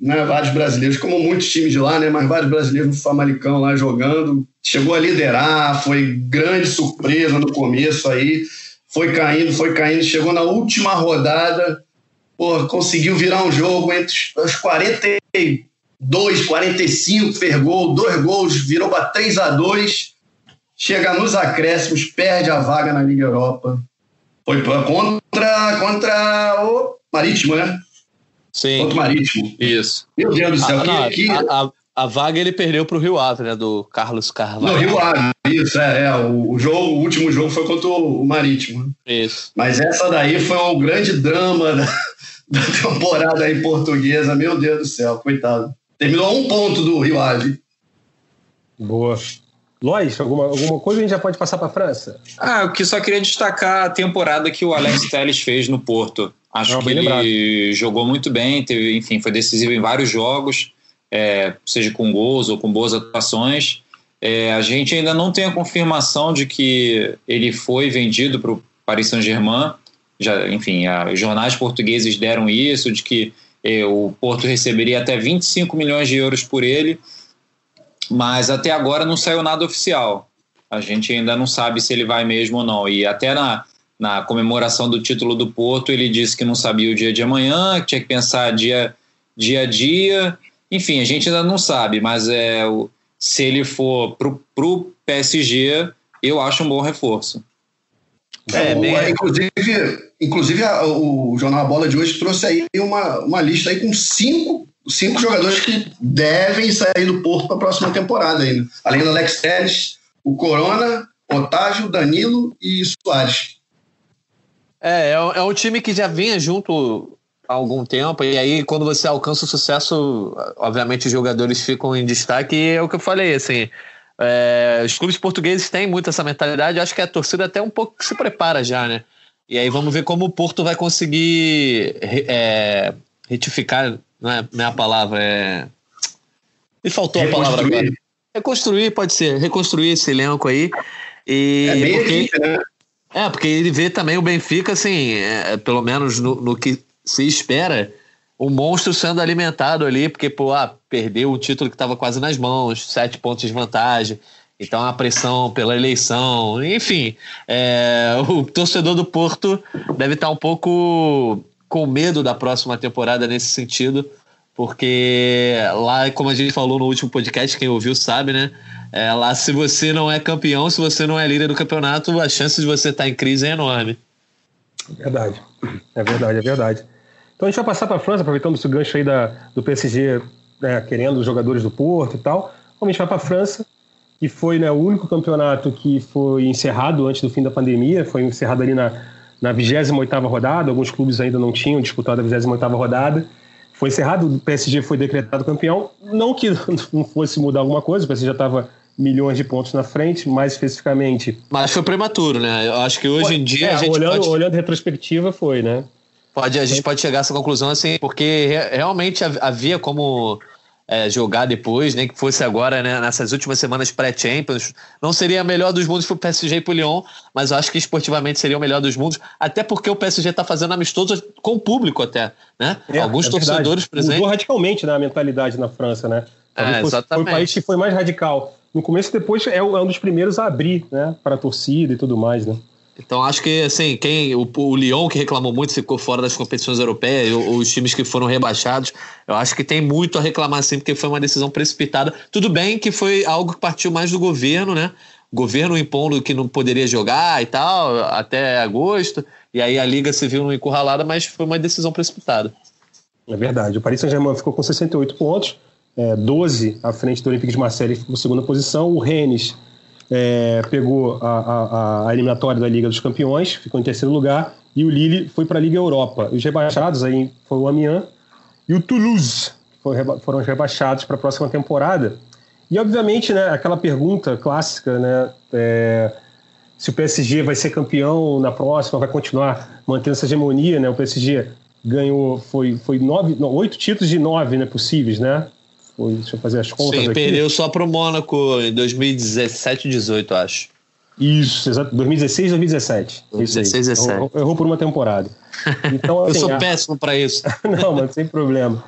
né? Vários brasileiros, como muitos times de lá, né? Mas vários brasileiros no Famalicão lá jogando. Chegou a liderar, foi grande surpresa no começo aí. Foi caindo, foi caindo, chegou na última rodada, pô, conseguiu virar um jogo entre os 40 2, 45, fez gol, dois gols, virou para 3 a 2 chega nos acréscimos, perde a vaga na Liga Europa. Foi contra, contra o Marítimo, né? Sim. Contra o Marítimo. Isso. Meu Deus do céu. Ah, que, que... A, a, a, vaga ele perdeu para o Rio Ave, né? Do Carlos Carvalho. No Rio Ave, isso, é. é o, o, jogo, o último jogo foi contra o Marítimo. Isso. Mas essa daí foi um grande drama da, *laughs* da temporada aí portuguesa. Meu Deus do céu, coitado. Terminou a um ponto do Rio Ave. Boa. Lois, alguma, alguma coisa a gente já pode passar para a França? Ah, eu que só queria destacar a temporada que o Alex *laughs* Telles fez no Porto. Acho Não, que ele lembrado. jogou muito bem, teve, enfim, foi decisivo em vários jogos, é, seja com gols ou com boas atuações. É, a gente ainda não tem a confirmação de que ele foi vendido para o Paris Saint-Germain. Já, enfim, a, os jornais portugueses deram isso, de que é, o Porto receberia até 25 milhões de euros por ele mas até agora não saiu nada oficial. A gente ainda não sabe se ele vai mesmo ou não. E até na, na comemoração do título do Porto, ele disse que não sabia o dia de amanhã, que tinha que pensar dia, dia a dia. Enfim, a gente ainda não sabe, mas é, se ele for para o PSG, eu acho um bom reforço. É, bem... Inclusive, inclusive a, o Jornal Bola de hoje trouxe aí uma, uma lista aí com cinco cinco jogadores que devem sair do Porto para a próxima temporada ainda. Além do Alex Telles, o Corona, Otávio, Danilo e Soares. É, é, é um time que já vinha junto há algum tempo, e aí quando você alcança o sucesso, obviamente os jogadores ficam em destaque, e é o que eu falei, assim, é, os clubes portugueses têm muito essa mentalidade, acho que a torcida até um pouco se prepara já, né? E aí vamos ver como o Porto vai conseguir é, retificar não é, não é palavra, é. Me faltou a palavra agora. Reconstruir, pode ser. Reconstruir esse elenco aí. E é bem porque, equipe, né? É, porque ele vê também o Benfica, assim, é, pelo menos no, no, que se espera, um monstro sendo alimentado ali, porque, pô, ah, perdeu o título que estava quase nas mãos, sete pontos de vantagem. Então a pressão pela eleição, enfim, é, *laughs* o torcedor do Porto deve estar um pouco com medo da próxima temporada nesse sentido, porque lá, como a gente falou no último podcast, quem ouviu sabe, né? É, lá, se você não é campeão, se você não é líder do campeonato, a chance de você estar em crise é enorme. É verdade, é verdade, é verdade. Então a gente vai passar para a França, aproveitando esse gancho aí da, do PSG né, querendo os jogadores do Porto e tal. A gente vai para a França, que foi né, o único campeonato que foi encerrado antes do fim da pandemia, foi encerrado ali na, na 28ª rodada, alguns clubes ainda não tinham disputado a 28ª rodada. Foi encerrado, o PSG foi decretado campeão. Não que *laughs* não fosse mudar alguma coisa, o PSG já estava milhões de pontos na frente, mais especificamente. Mas foi prematuro, né? Eu acho que hoje foi, em dia é, a gente olhando, pode... olhando retrospectiva foi, né? Pode, a gente pode chegar a essa conclusão assim, porque realmente havia como é, jogar depois, nem que fosse agora, né, nessas últimas semanas pré-Champions. Não seria a melhor dos mundos para o PSG e para o Lyon, mas eu acho que esportivamente seria o melhor dos mundos, até porque o PSG está fazendo amistoso com o público até, né? É, Alguns é torcedores presentes. Mudou radicalmente né, a mentalidade na França, né? É, exatamente. Foi o país que foi mais radical. No começo, depois é um dos primeiros a abrir, né, para a torcida e tudo mais, né? Então acho que assim, quem o, o Lyon que reclamou muito ficou fora das competições europeias, os times que foram rebaixados, eu acho que tem muito a reclamar sim, porque foi uma decisão precipitada. Tudo bem que foi algo que partiu mais do governo, né? O governo impondo que não poderia jogar e tal, até agosto, e aí a liga se viu encurralada, mas foi uma decisão precipitada. É verdade. O Paris Saint-Germain ficou com 68 pontos, é, 12 à frente do Olympique de Marseille, ficou segunda posição. O Rennes é, pegou a, a, a, eliminatória da Liga dos Campeões, ficou em terceiro lugar, e o Lille foi para a Liga Europa. Os rebaixados aí foi o Amiens e o Toulouse, foram rebaixados para a próxima temporada. E, obviamente, né, aquela pergunta clássica, né, é, se o PSG vai ser campeão na próxima, vai continuar mantendo essa hegemonia, né? O PSG ganhou, foi, foi nove, não, oito títulos de nove né, possíveis, né? Deixa eu fazer as contas Sim, aqui. perdeu só para o Mônaco em 2017 18, acho. Isso, exato. 2016 2017. 2016 17. Errou por uma temporada. Então, assim, *laughs* eu sou a... péssimo para isso. *laughs* Não, mas sem problema.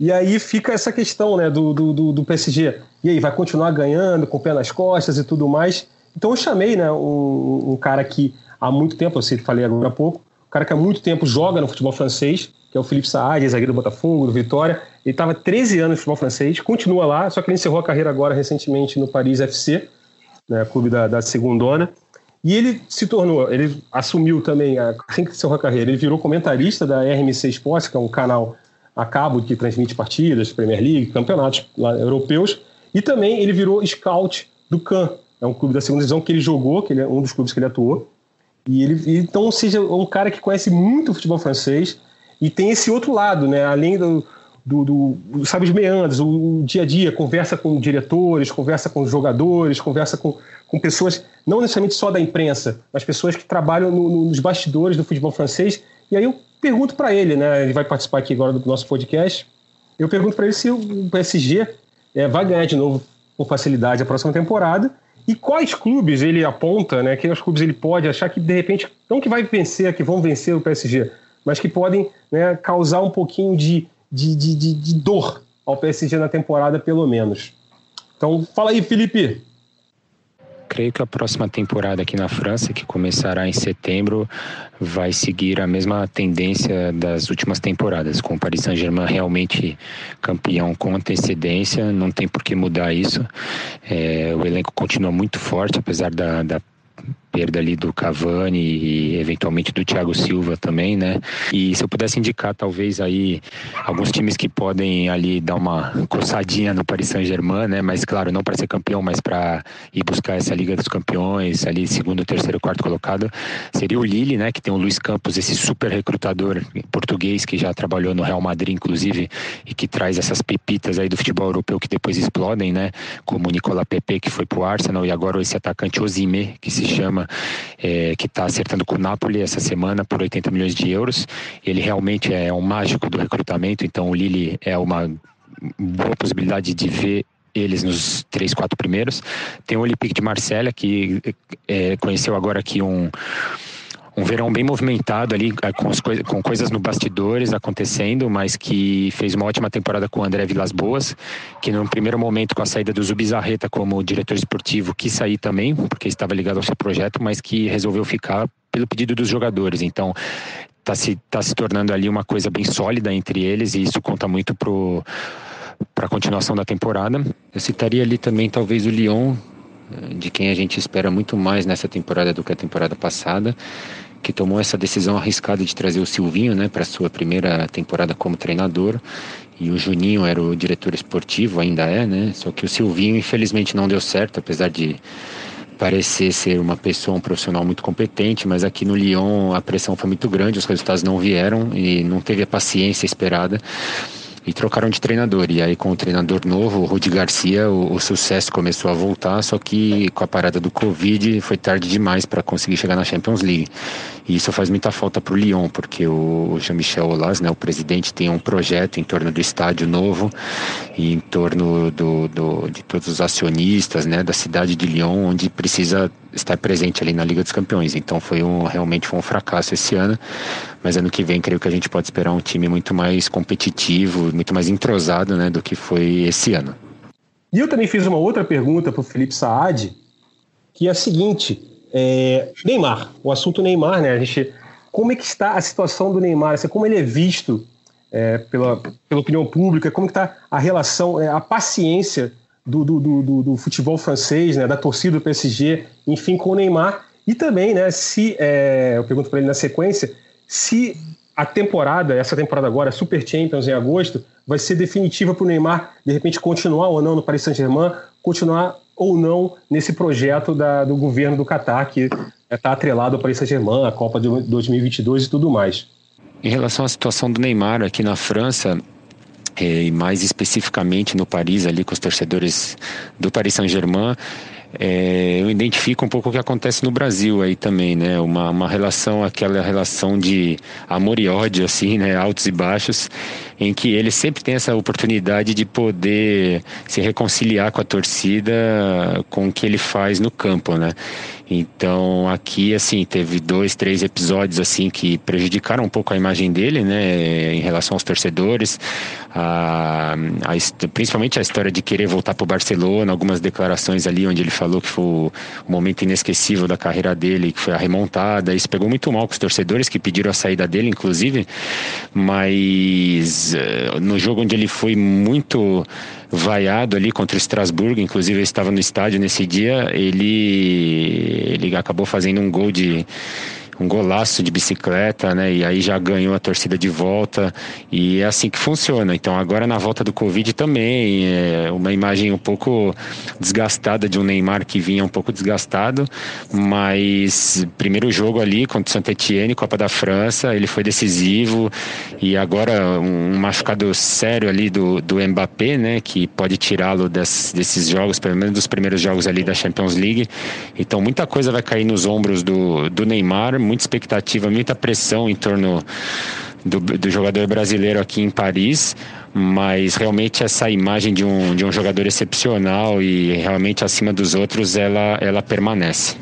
E aí fica essa questão né, do, do, do, PSG. E aí, vai continuar ganhando, com o pé nas costas e tudo mais. Então eu chamei né, um, um cara que há muito tempo, eu sei, falei agora há pouco, um cara que há muito tempo joga no futebol francês, que é o Felipe Saad, zagueiro do Botafogo, do Vitória. Ele estava 13 anos no futebol francês, continua lá, só que ele encerrou a carreira agora recentemente no Paris FC, né, clube da, da segundona. E ele se tornou, ele assumiu também, assim que encerrou a carreira, ele virou comentarista da RMC Sports, que é um canal a cabo que transmite partidas, Premier League, campeonatos europeus. E também ele virou scout do CAN, é um clube da segunda divisão que ele jogou, que ele é um dos clubes que ele atuou. E ele, então, ou seja, é um cara que conhece muito o futebol francês, e tem esse outro lado, né? Além do, do, do, sabe, os meandros, o, o, dia a dia, conversa com diretores, conversa com jogadores, conversa com, com pessoas, não necessariamente só da imprensa, mas pessoas que trabalham no, no, nos bastidores do futebol francês. E aí eu pergunto para ele, né? Ele vai participar aqui agora do nosso podcast. Eu pergunto para ele se o PSG é, vai ganhar de novo com facilidade a próxima temporada e quais clubes ele aponta, né? Que os clubes ele pode achar que de repente não que vai vencer, que vão vencer o PSG, mas que podem né, causar um pouquinho de, de, de, de, de dor ao PSG na temporada, pelo menos. Então, fala aí, Felipe creio que a próxima temporada aqui na França, que começará em setembro, vai seguir a mesma tendência das últimas temporadas, com o Paris Saint-Germain realmente campeão com antecedência, não tem por que mudar isso. É, o elenco continua muito forte, apesar da, da perda ali do Cavani e eventualmente do Thiago Silva também, né? E se eu pudesse indicar talvez aí alguns times que podem ali dar uma coçadinha no Paris Saint-Germain, né? Mas claro, não para ser campeão, mas para ir buscar essa Liga dos Campeões, ali segundo, terceiro, quarto colocado, seria o Lille, né? Que tem o Luiz Campos, esse super recrutador português que já trabalhou no Real Madrid, inclusive, e que traz essas pepitas aí do futebol europeu que depois explodem, né? Como o Nicolas Pepe, que foi pro Arsenal, e agora esse atacante Ozime, que se chama é, que está acertando com o Napoli essa semana por 80 milhões de euros. Ele realmente é um mágico do recrutamento, então o Lille é uma boa possibilidade de ver eles nos três, quatro primeiros. Tem o Olympique de Marselha, que é, conheceu agora aqui um um verão bem movimentado ali, eh, com, coi com coisas no bastidores acontecendo, mas que fez uma ótima temporada com o André Vilas Boas, que no primeiro momento, com a saída do Zubizarreta como diretor esportivo, quis sair também, porque estava ligado ao seu projeto, mas que resolveu ficar pelo pedido dos jogadores. Então, está se, tá se tornando ali uma coisa bem sólida entre eles e isso conta muito para a continuação da temporada. Eu citaria ali também talvez o Lyon, eh, de quem a gente espera muito mais nessa temporada do que a temporada passada que tomou essa decisão arriscada de trazer o Silvinho, né, para sua primeira temporada como treinador. E o Juninho era o diretor esportivo, ainda é, né? Só que o Silvinho, infelizmente, não deu certo, apesar de parecer ser uma pessoa, um profissional muito competente, mas aqui no Lyon a pressão foi muito grande, os resultados não vieram e não teve a paciência esperada e trocaram de treinador. E aí, com o treinador novo, o Rudi Garcia, o, o sucesso começou a voltar, só que com a parada do Covid foi tarde demais para conseguir chegar na Champions League. E isso faz muita falta para o Lyon, porque o Jean-Michel Aulas, né, o presidente, tem um projeto em torno do estádio novo e em torno do, do, de todos os acionistas né, da cidade de Lyon, onde precisa estar presente ali na Liga dos Campeões. Então foi um, realmente foi um fracasso esse ano, mas ano que vem creio que a gente pode esperar um time muito mais competitivo, muito mais entrosado né, do que foi esse ano. E eu também fiz uma outra pergunta para o Felipe Saad, que é a seguinte: é, Neymar, o assunto Neymar, né? A gente, como é que está a situação do Neymar? Assim, como ele é visto é, pela, pela opinião pública? Como está a relação, é, a paciência do, do, do, do, futebol francês, né, da torcida do PSG, enfim, com o Neymar. E também, né, se, é, eu pergunto para ele na sequência, se a temporada, essa temporada agora, Super Champions em agosto, vai ser definitiva para o Neymar, de repente, continuar ou não no Paris Saint-Germain, continuar ou não nesse projeto da, do governo do Catar, que está atrelado ao Paris Saint-Germain, a Copa de 2022 e tudo mais. Em relação à situação do Neymar aqui na França, é, e mais especificamente no Paris, ali com os torcedores do Paris Saint-Germain, é, eu identifico um pouco o que acontece no Brasil aí também, né? Uma, uma relação, aquela relação de amor e ódio, assim, né? Altos e baixos, em que ele sempre tem essa oportunidade de poder se reconciliar com a torcida com o que ele faz no campo, né? Então aqui assim teve dois, três episódios assim que prejudicaram um pouco a imagem dele, né, em relação aos torcedores, a, a, principalmente a história de querer voltar para o Barcelona, algumas declarações ali onde ele falou que foi o, momento inesquecível da carreira dele, que foi a remontada. Isso pegou muito mal com os torcedores que pediram a saída dele, inclusive, mas uh, no jogo onde ele foi muito vaiado ali contra o Strasbourg, inclusive eu estava no estádio nesse dia, ele, ele acabou fazendo um gol de um golaço de bicicleta, né? E aí já ganhou a torcida de volta e é assim que funciona. Então agora na volta do Covid também é uma imagem um pouco desgastada de um Neymar que vinha um pouco desgastado, mas primeiro jogo ali contra o Saint Etienne, Copa da França, ele foi decisivo e agora um machucado sério ali do, do Mbappé, né? Que pode tirá-lo desses jogos, pelo menos dos primeiros jogos ali da Champions League. Então muita coisa vai cair nos ombros do, do Neymar muita expectativa, muita pressão em torno do, do, jogador brasileiro aqui em Paris, mas realmente essa imagem de um, de um jogador excepcional e realmente acima dos outros, ela, ela permanece.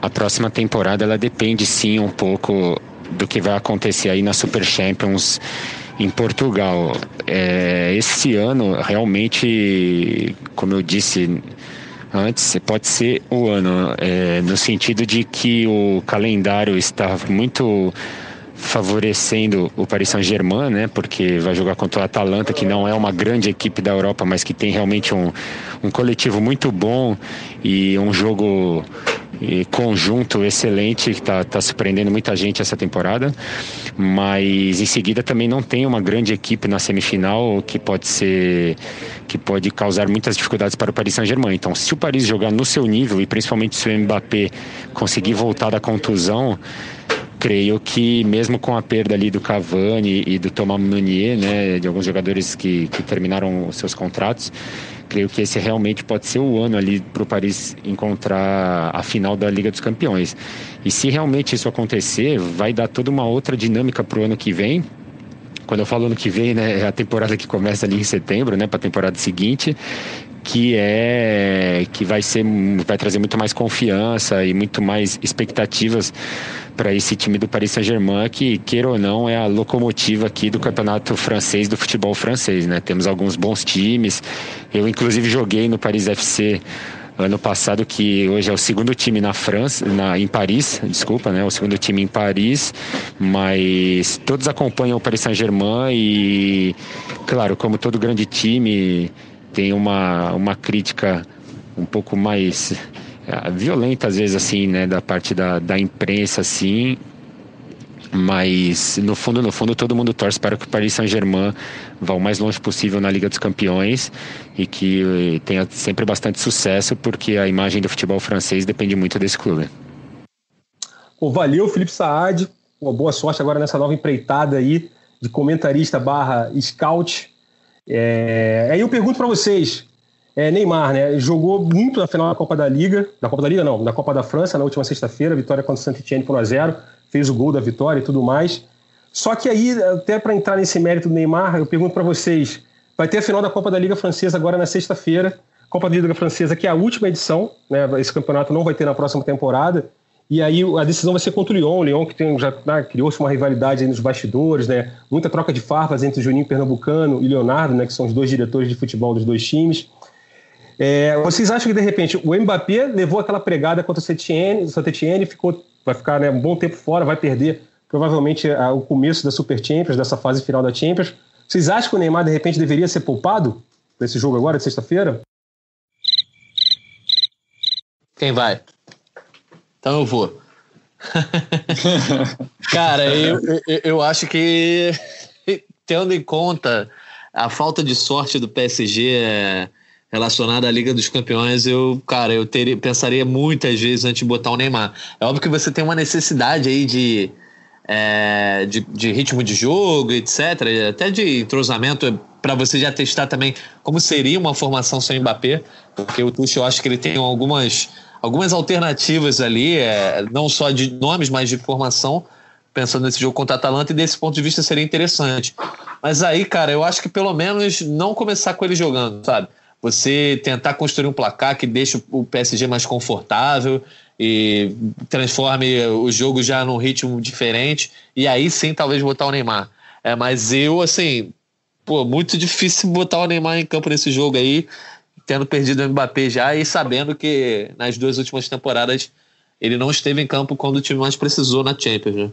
A próxima temporada ela depende sim um pouco do que vai acontecer aí na Super Champions em Portugal. É, esse ano realmente, como eu disse antes, pode ser o ano, é, no sentido de que o calendário está muito favorecendo o Paris Saint-Germain, né? Porque vai jogar contra o Atalanta, que não é uma grande equipe da Europa, mas que tem realmente um, um coletivo muito bom e um jogo e conjunto excelente que está tá surpreendendo muita gente essa temporada. Mas em seguida também não tem uma grande equipe na semifinal que pode ser que pode causar muitas dificuldades para o Paris Saint-Germain. Então, se o Paris jogar no seu nível e principalmente se o Mbappé conseguir voltar da contusão, creio que mesmo com a perda ali do Cavani e do Thomas Meunier, né, de alguns jogadores que, que terminaram seus contratos, creio que esse realmente pode ser o ano ali para o Paris encontrar a final da Liga dos Campeões. E se realmente isso acontecer, vai dar toda uma outra dinâmica para o ano que vem, quando eu falo ano que vem, né, é a temporada que começa ali em setembro, né, para a temporada seguinte, que é que vai ser vai trazer muito mais confiança e muito mais expectativas para esse time do Paris Saint-Germain que queira ou não é a locomotiva aqui do campeonato francês do futebol francês, né? Temos alguns bons times. Eu inclusive joguei no Paris FC ano passado que hoje é o segundo time na França, na, em Paris, desculpa, né? O segundo time em Paris, mas todos acompanham o Paris Saint-Germain e, claro, como todo grande time tem uma, uma crítica um pouco mais é, violenta às vezes assim, né, da parte da, da imprensa assim, mas no fundo, no fundo, todo mundo torce para que o Paris Saint-Germain vá o mais longe possível na Liga dos Campeões e que eh, tenha sempre bastante sucesso, porque a imagem do futebol francês depende muito desse clube. Valeu, Felipe Saad. Uma boa sorte agora nessa nova empreitada aí de comentarista barra scout. É... Aí eu pergunto para vocês, é, Neymar, né? Jogou muito na final da Copa da Liga, da Copa da Liga não, da Copa da França na última sexta-feira, vitória contra o Saint-Etienne por 1 a 0 fez o gol da vitória e tudo mais. Só que aí, até para entrar nesse mérito do Neymar, eu pergunto para vocês: vai ter a final da Copa da Liga Francesa agora na sexta-feira. Copa da Liga Francesa, que é a última edição, né? Esse campeonato não vai ter na próxima temporada. E aí a decisão vai ser contra o Lyon. O Lyon que tem, já né, criou-se uma rivalidade nos bastidores, né? Muita troca de farpas entre Juninho Pernambucano e Leonardo, né? Que são os dois diretores de futebol dos dois times. É, vocês acham que de repente o Mbappé levou aquela pregada contra o Saint-Etienne, ficou vai ficar né, um bom tempo fora, vai perder provavelmente a, o começo da Super Champions, dessa fase final da Champions. Vocês acham que o Neymar, de repente, deveria ser poupado nesse jogo agora, de sexta-feira? Quem vai? Então eu vou. *laughs* Cara, *laughs* eu, eu, eu acho que, tendo em conta a falta de sorte do PSG é, relacionada à Liga dos Campeões, eu, cara, eu teria, pensaria muitas vezes antes de botar o Neymar. É óbvio que você tem uma necessidade aí de, é, de, de, ritmo de jogo, etc., até de entrosamento para você já testar também como seria uma formação sem Mbappé, porque o Tuchel eu acho que ele tem algumas, algumas alternativas ali, é, não só de nomes, mas de formação, pensando nesse jogo contra a Atalanta, e desse ponto de vista seria interessante. Mas aí, cara, eu acho que pelo menos não começar com ele jogando, sabe? você tentar construir um placar que deixe o PSG mais confortável e transforme o jogo já num ritmo diferente e aí sim talvez botar o Neymar. É, mas eu, assim, pô, muito difícil botar o Neymar em campo nesse jogo aí, tendo perdido o Mbappé já e sabendo que nas duas últimas temporadas ele não esteve em campo quando o time mais precisou na Champions, né?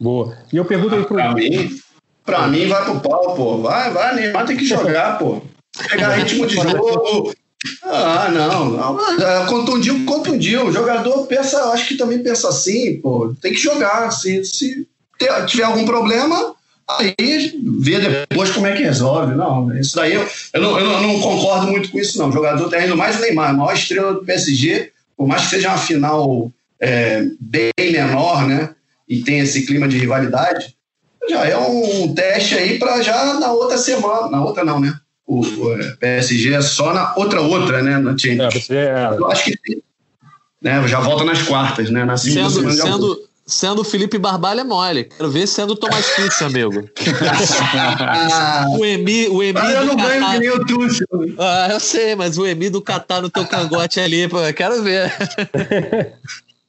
Boa. E eu pergunto aí pro. Pra mim, pra mim vai pro pau, pô. Vai, vai, Neymar tem que jogar, pô pegar ritmo de jogo, Ah, não. não contundiu, contundiu. O jogador pensa, acho que também pensa assim, pô, tem que jogar. Se, se tiver algum problema, aí vê depois como é que resolve. Não, isso daí eu, eu, não, eu não concordo muito com isso, não. O jogador tá indo mais o Neymar, a maior estrela do PSG, por mais que seja uma final é, bem menor, né? E tem esse clima de rivalidade, já é um teste aí para já na outra semana. Na outra não, né? O, o é, PSG é só na outra outra, né? Na Champions. É, é... Eu acho que né, já volta nas quartas, né? Na segunda sendo, sendo, sendo Felipe Barbalho é mole. Quero ver sendo Thomas Tuchel, amigo. *laughs* o Emi, o Emi ah, eu não ganho que nem o Tuchel. Ah, eu sei, mas o Emi do Catar no teu cangote ali, pô, quero ver. *laughs*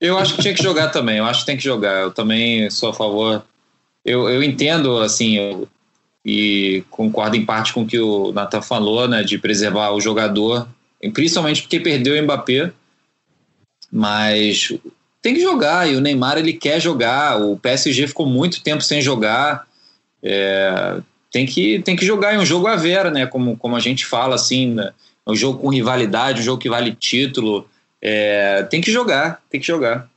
eu acho que tinha que jogar também. Eu acho que tem que jogar. Eu também sou a favor. Eu, eu entendo, assim, eu, e concordo em parte com o que o Nathan falou, né, de preservar o jogador, principalmente porque perdeu o Mbappé. Mas tem que jogar e o Neymar ele quer jogar. O PSG ficou muito tempo sem jogar. É, tem que tem que jogar em um jogo à vera, né? Como, como a gente fala assim, né? um jogo com rivalidade, um jogo que vale título. É, tem que jogar, tem que jogar.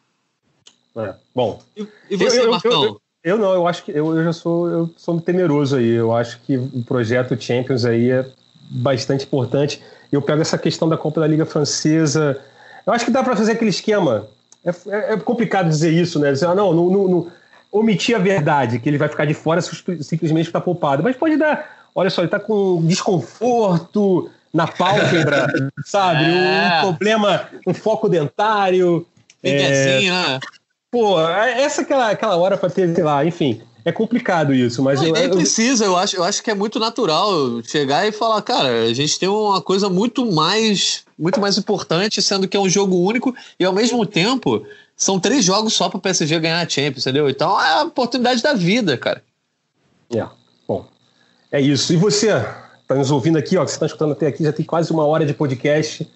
É, bom. E, e você, eu, Marcão? Eu, eu, eu, não, eu acho que eu, eu já sou eu sou temeroso aí. Eu acho que o projeto Champions aí é bastante importante. Eu pego essa questão da Copa da Liga Francesa. Eu acho que dá para fazer aquele esquema é, é, é, complicado dizer isso, né? Dizer, ah, não, não, não, não, omitir a verdade, que ele vai ficar de fora simplesmente ficar poupado. Mas pode dar, olha só, ele está com desconforto na pálpebra, *laughs* sabe? É. Um problema, um foco dentário. É, né? Pô, é, essa aquela, aquela hora para ter, sei lá, enfim. É complicado isso, mas. Não, eu, nem precisa, eu acho, eu acho que é muito natural chegar e falar, cara, a gente tem uma coisa muito mais, muito mais importante, sendo que é um jogo único, e ao mesmo tempo, são três jogos só para o PSG ganhar a Champions, entendeu? Então é a oportunidade da vida, cara. É, bom. É isso. E você, tá nos ouvindo aqui, ó, que você está escutando até aqui, já tem quase uma hora de podcast.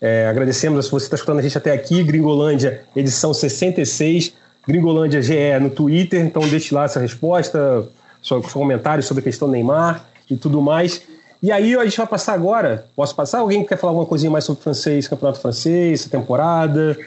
É, agradecemos se você está escutando a gente até aqui, Gringolândia, edição 66. Gringolândia GE no Twitter, então deixe lá essa resposta, seu comentário sobre a questão do Neymar e tudo mais. E aí a gente vai passar agora. Posso passar? Alguém quer falar alguma coisinha mais sobre o francês, campeonato francês, temporada?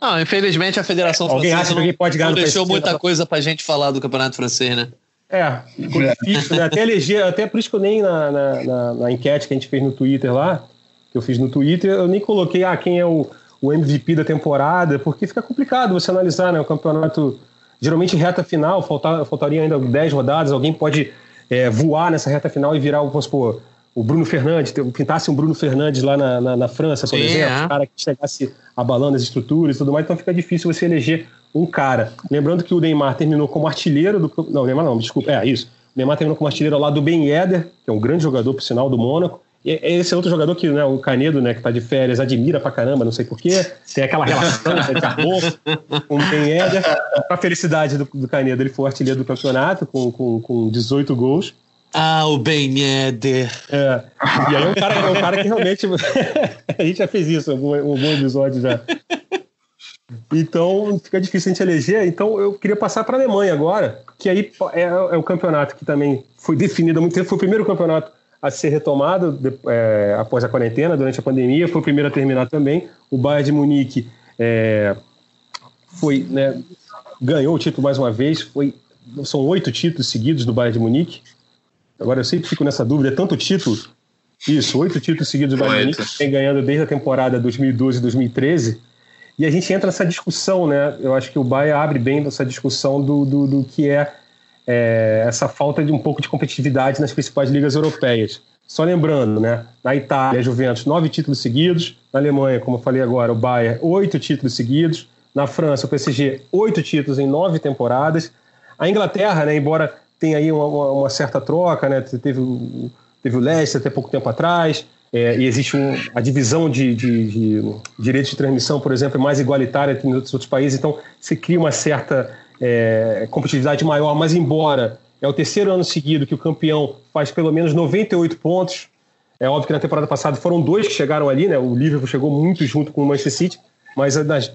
Não, infelizmente a Federação Alguém Francesa acha que alguém pode ganhar não deixou muita coisa pra gente falar do campeonato francês, né? É, ficou difícil, né? Até eleger, até por isso que eu nem na, na, na, na enquete que a gente fez no Twitter lá, que eu fiz no Twitter, eu nem coloquei ah, quem é o o MVP da temporada, porque fica complicado você analisar, né? O campeonato, geralmente reta final, faltar, faltaria ainda 10 rodadas, alguém pode é, voar nessa reta final e virar, vamos supor, o Bruno Fernandes, pintasse um Bruno Fernandes lá na, na, na França, por exemplo, é. um cara que chegasse abalando as estruturas e tudo mais, então fica difícil você eleger um cara. Lembrando que o Neymar terminou como artilheiro do. Não, Neymar não, desculpa, é isso. O Neymar terminou como artilheiro lado do Ben Yedder, que é um grande jogador, por sinal, do Mônaco. Esse é outro jogador que, né, o Canedo, né, que tá de férias, admira pra caramba, não sei porquê. Tem aquela relação né, de amor com o Ben Eder. Pra felicidade do, do Canedo, ele foi artilheiro do campeonato com, com, com 18 gols. Ah, o Ben Eder. É. E aí é um cara, é um cara que realmente. *laughs* a gente já fez isso, algum, algum episódio já. Então fica difícil a gente eleger. Então eu queria passar para a Alemanha agora, que aí é, é o campeonato que também foi definido há muito tempo. Foi o primeiro campeonato a ser retomado de, é, após a quarentena, durante a pandemia, foi o primeiro a terminar também. O Bayern de Munique é, foi, né, ganhou o título mais uma vez, foi, são oito títulos seguidos do Bayern de Munique. Agora eu sempre fico nessa dúvida, é tanto título? Isso, oito títulos seguidos do Bayern de Munique, vem ganhando desde a temporada 2012-2013. E a gente entra nessa discussão, né? Eu acho que o Bayern abre bem essa discussão do, do, do que é é, essa falta de um pouco de competitividade nas principais ligas europeias. Só lembrando, né, na Itália, a Juventus, nove títulos seguidos. Na Alemanha, como eu falei agora, o Bayern, oito títulos seguidos. Na França, o PSG, oito títulos em nove temporadas. A Inglaterra, né, embora tenha aí uma, uma certa troca, né, teve, teve o Leicester até pouco tempo atrás, é, e existe um, a divisão de, de, de, direitos de transmissão, por exemplo, é mais igualitária que outros, outros países, então se cria uma certa é, competitividade maior, mas embora é o terceiro ano seguido que o campeão faz pelo menos 98 pontos, é óbvio que na temporada passada foram dois que chegaram ali, né? O Liverpool chegou muito junto com o Manchester City, mas nas,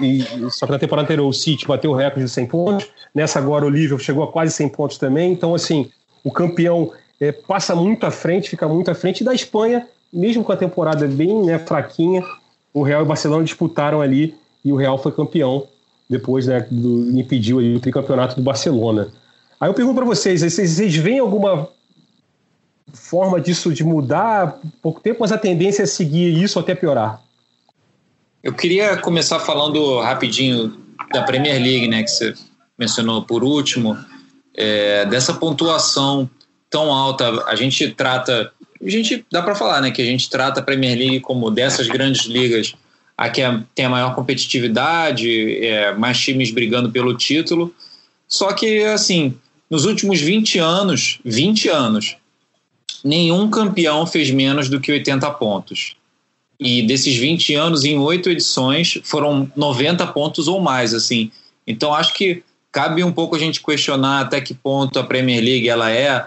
e, só que na temporada anterior o City bateu o recorde de 100 pontos, nessa agora o Liverpool chegou a quase 100 pontos também, então assim, o campeão é, passa muito à frente, fica muito à frente, e da Espanha mesmo com a temporada bem né, fraquinha, o Real e o Barcelona disputaram ali e o Real foi campeão depois né, do, impediu ali, o tricampeonato do Barcelona. Aí eu pergunto para vocês, vocês, vocês veem alguma forma disso de mudar pouco tempo, mas a tendência é seguir isso até piorar? Eu queria começar falando rapidinho da Premier League, né, que você mencionou por último, é, dessa pontuação tão alta. A gente trata, a gente dá para falar, né, que a gente trata a Premier League como dessas grandes ligas, a que é, tem a maior competitividade, é, mais times brigando pelo título. Só que, assim, nos últimos 20 anos, 20 anos, nenhum campeão fez menos do que 80 pontos. E desses 20 anos, em oito edições, foram 90 pontos ou mais, assim. Então, acho que cabe um pouco a gente questionar até que ponto a Premier League ela é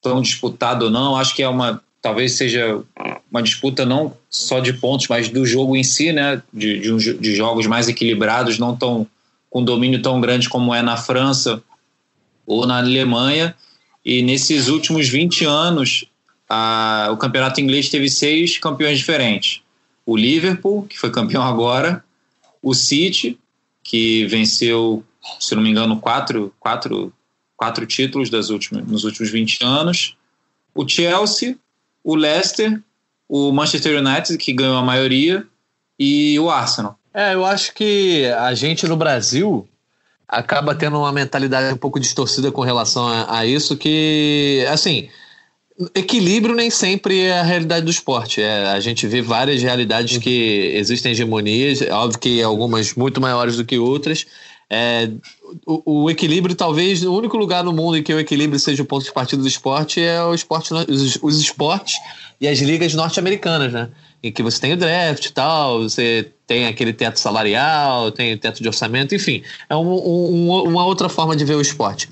tão disputada ou não. Acho que é uma, talvez seja uma disputa não só de pontos, mas do jogo em si, né? De, de, de jogos mais equilibrados, não tão com domínio tão grande como é na França ou na Alemanha. E nesses últimos 20 anos, a, o campeonato inglês teve seis campeões diferentes. O Liverpool, que foi campeão agora, o City, que venceu, se não me engano, quatro, quatro, quatro títulos das últimas, nos últimos 20 anos, o Chelsea, o Leicester, o Manchester United, que ganhou a maioria, e o Arsenal. É, eu acho que a gente no Brasil acaba tendo uma mentalidade um pouco distorcida com relação a, a isso, que, assim, Equilíbrio nem sempre é a realidade do esporte. É, a gente vê várias realidades que existem hegemonias, óbvio que algumas muito maiores do que outras. É, o, o, equilíbrio, talvez, o único lugar no mundo em que o equilíbrio seja o ponto de partida do esporte é o esporte, os, os esportes e as ligas norte-americanas, né? Em que você tem o draft e tal, você tem aquele teto salarial, tem o teto de orçamento, enfim. É um, um, uma outra forma de ver o esporte.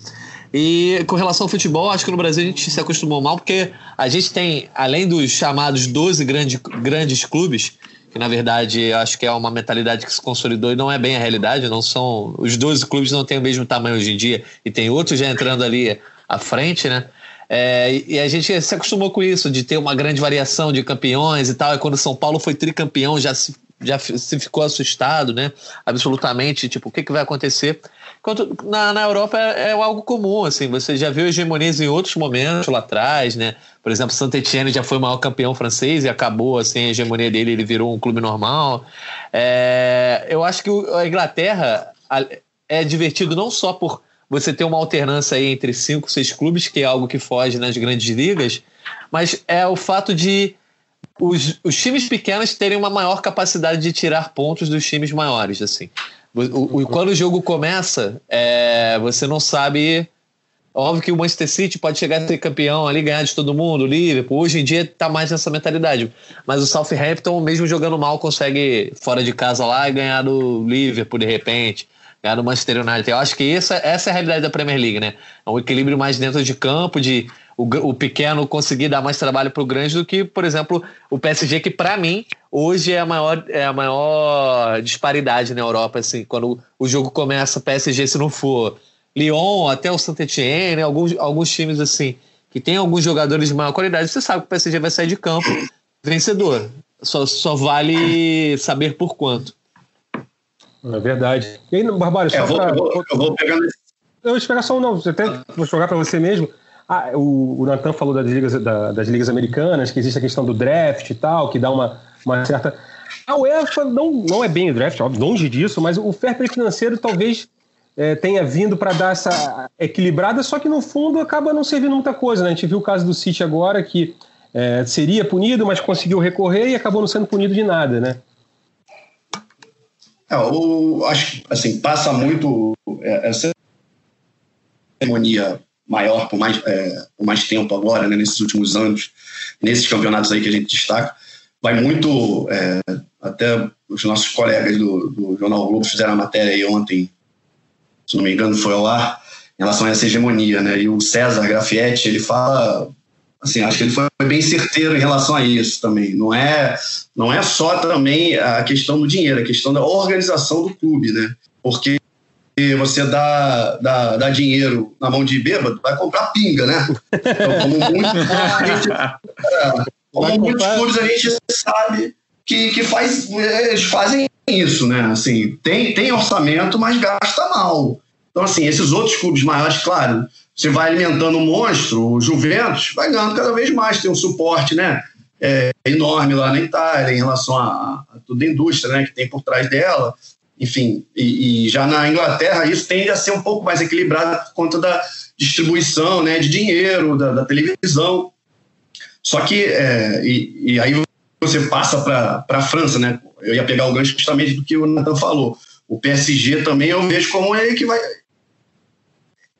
E com relação ao futebol, acho que no Brasil a gente se acostumou mal, porque a gente tem, além dos chamados 12 grande, grandes clubes, que na verdade acho que é uma mentalidade que se consolidou e não é bem a realidade, não são. Os 12 clubes não têm o mesmo tamanho hoje em dia, e tem outros já entrando ali à frente, né? É, e a gente se acostumou com isso, de ter uma grande variação de campeões e tal. E quando São Paulo foi tricampeão, já se, já se ficou assustado, né? Absolutamente, tipo, o que, que vai acontecer? Enquanto na, na Europa é, é, algo comum, assim, você já viu hegemonias em outros momentos lá atrás, né? Por exemplo, Saint-Etienne já foi o maior campeão francês e acabou assim, a hegemonia dele, ele virou um clube normal. É, eu acho que a Inglaterra é divertido não só por você ter uma alternância aí entre cinco, seis clubes, que é algo que foge nas grandes ligas, mas é o fato de os, os times pequenos terem uma maior capacidade de tirar pontos dos times maiores, assim. O, o, quando o jogo começa, é, você não sabe. Óbvio que o Manchester City pode chegar a ser campeão ali, ganhar de todo mundo, o Liverpool. Hoje em dia tá mais nessa mentalidade. Mas o Southampton, mesmo jogando mal, consegue fora de casa lá e ganhar do Liverpool de repente ganhar do Manchester United. Eu acho que essa, essa é a realidade da Premier League, né? É um equilíbrio mais dentro de campo, de o, o pequeno conseguir dar mais trabalho para o grande do que, por exemplo, o PSG, que para mim hoje é a maior, é a maior disparidade na Europa. Assim, quando o jogo começa, PSG, se não for Lyon, até o Saint-Etienne, alguns, alguns times assim, que tem alguns jogadores de maior qualidade, você sabe que o PSG vai sair de campo vencedor. Só, só vale saber por quanto. É verdade. E aí, Barbalho, só é, eu, vou, pra... eu, vou, eu vou pegar. Eu vou pegar só um, não. Até vou jogar para você mesmo. Ah, o, o Natan falou das ligas, da, das ligas americanas, que existe a questão do draft e tal, que dá uma, uma certa. A UEFA não, não é bem o draft, óbvio, longe disso, mas o fair play financeiro talvez é, tenha vindo para dar essa equilibrada, só que no fundo acaba não servindo muita coisa. Né? A gente viu o caso do City agora, que é, seria punido, mas conseguiu recorrer e acabou não sendo punido de nada, né? É, o, acho assim, passa muito é, essa cerimônia maior por mais, é, por mais tempo agora, né, nesses últimos anos, nesses campeonatos aí que a gente destaca, vai muito. É, até os nossos colegas do, do Jornal Globo fizeram a matéria aí ontem, se não me engano, foi ao ar, em relação a essa hegemonia, né? E o César Grafietti, ele fala. Assim, acho que ele foi bem certeiro em relação a isso também. Não é, não é só também a questão do dinheiro, a questão da organização do clube, né? Porque você dá, dá, dá dinheiro na mão de bêbado, vai comprar pinga, né? Então, como muito gente, Como muitos clubes a gente sabe que, que faz, eles fazem isso, né? Assim, tem, tem orçamento, mas gasta mal. Então, assim, esses outros clubes maiores, claro, você vai alimentando um monstro, o Juventus vai ganhando cada vez mais, tem um suporte, né? É, enorme lá na Itália em relação a, a toda a indústria né, que tem por trás dela. Enfim, e, e, já na Inglaterra isso tende a ser um pouco mais equilibrado por conta da distribuição né, de dinheiro, da, da televisão. Só que, é, e, e, aí você passa para a França, né? Eu ia pegar o gancho justamente do que o Nathan falou. O PSG também eu vejo como ele que vai.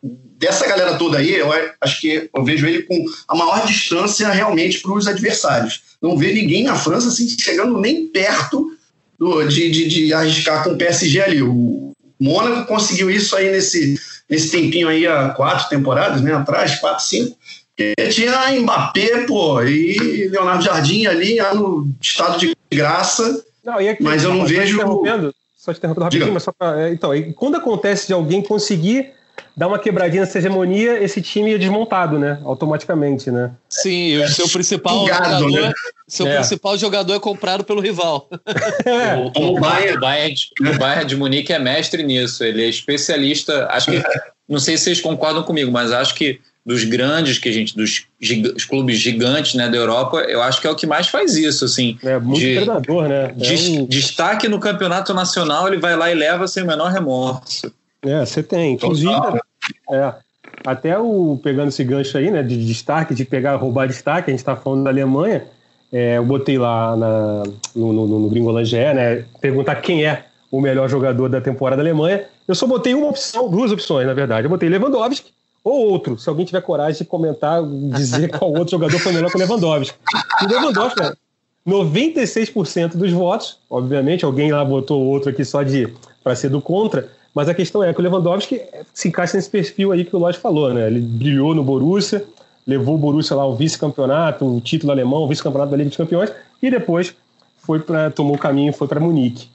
Dessa galera toda aí, eu acho que eu vejo ele com a maior distância realmente para os adversários. Não vejo ninguém na França assim, chegando nem perto do, de, de, de, arriscar com o PSG ali. O Mônaco conseguiu isso aí nesse, nesse tempinho aí há quatro temporadas, né? Atrás, quatro, cinco. tinha Mbappé, pô, e Leonardo Jardim ali no estado de graça. Não, aqui, mas eu não vejo. Só te interrompendo rapidinho, Diga. mas só pra, é, Então, quando acontece de alguém conseguir dá uma quebradinha nessa hegemonia, esse time é desmontado, né? Automaticamente, né? Sim, o seu principal Sugado, jogador, né? seu é. principal jogador é comprado pelo rival. *laughs* É. O, o, Bayern, o, Bayern, o Bayern de Munique é mestre nisso. Ele é especialista. Acho que não sei se vocês concordam comigo, mas acho que dos grandes que a gente, dos clubes gigantes né, da Europa, eu acho que é o que mais faz isso, assim. É muito de, predador, né? É um... Destaque no campeonato nacional, ele vai lá e leva sem o menor remorso. É, você tem. Inclusive, é, até o pegando esse gancho aí, né, de destaque, de pegar, roubar destaque, a gente está falando da Alemanha. É, eu botei lá na, no, no, no né, perguntar quem é o melhor jogador da temporada da Alemanha. Eu só botei uma opção, duas opções, na verdade. Eu botei Lewandowski ou outro, se alguém tiver coragem de comentar, dizer *laughs* qual outro jogador foi melhor que o Lewandowski. E o Lewandowski, 96% dos votos, obviamente, alguém lá botou outro aqui só de para ser do contra, mas a questão é que o Lewandowski se encaixa nesse perfil aí que o Lodge falou, né? Ele brilhou no Borussia, levou o Borussia lá ao vice-campeonato, o título alemão, o vice-campeonato da Liga dos Campeões, e depois foi para tomou o caminho, foi para Munique.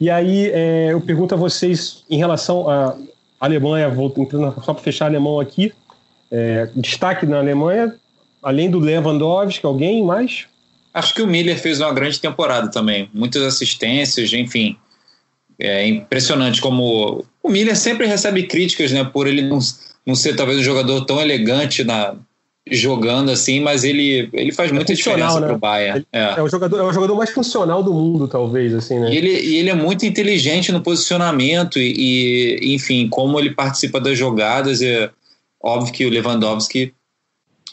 E aí é, eu pergunto a vocês em relação à Alemanha, vou entrando só para fechar alemão aqui, é, destaque na Alemanha, além do Lewandowski, alguém mais? Acho que o Miller fez uma grande temporada também, muitas assistências, enfim. É impressionante como o Miller sempre recebe críticas, né, por ele não, não ser talvez um jogador tão elegante na jogando assim, mas ele, ele faz é muita diferença né? pro Bayern. é. é. o jogador, é o jogador mais funcional do mundo, talvez, assim, né? E ele, e ele é muito inteligente no posicionamento e, e, enfim, como ele participa das jogadas. É óbvio que o Lewandowski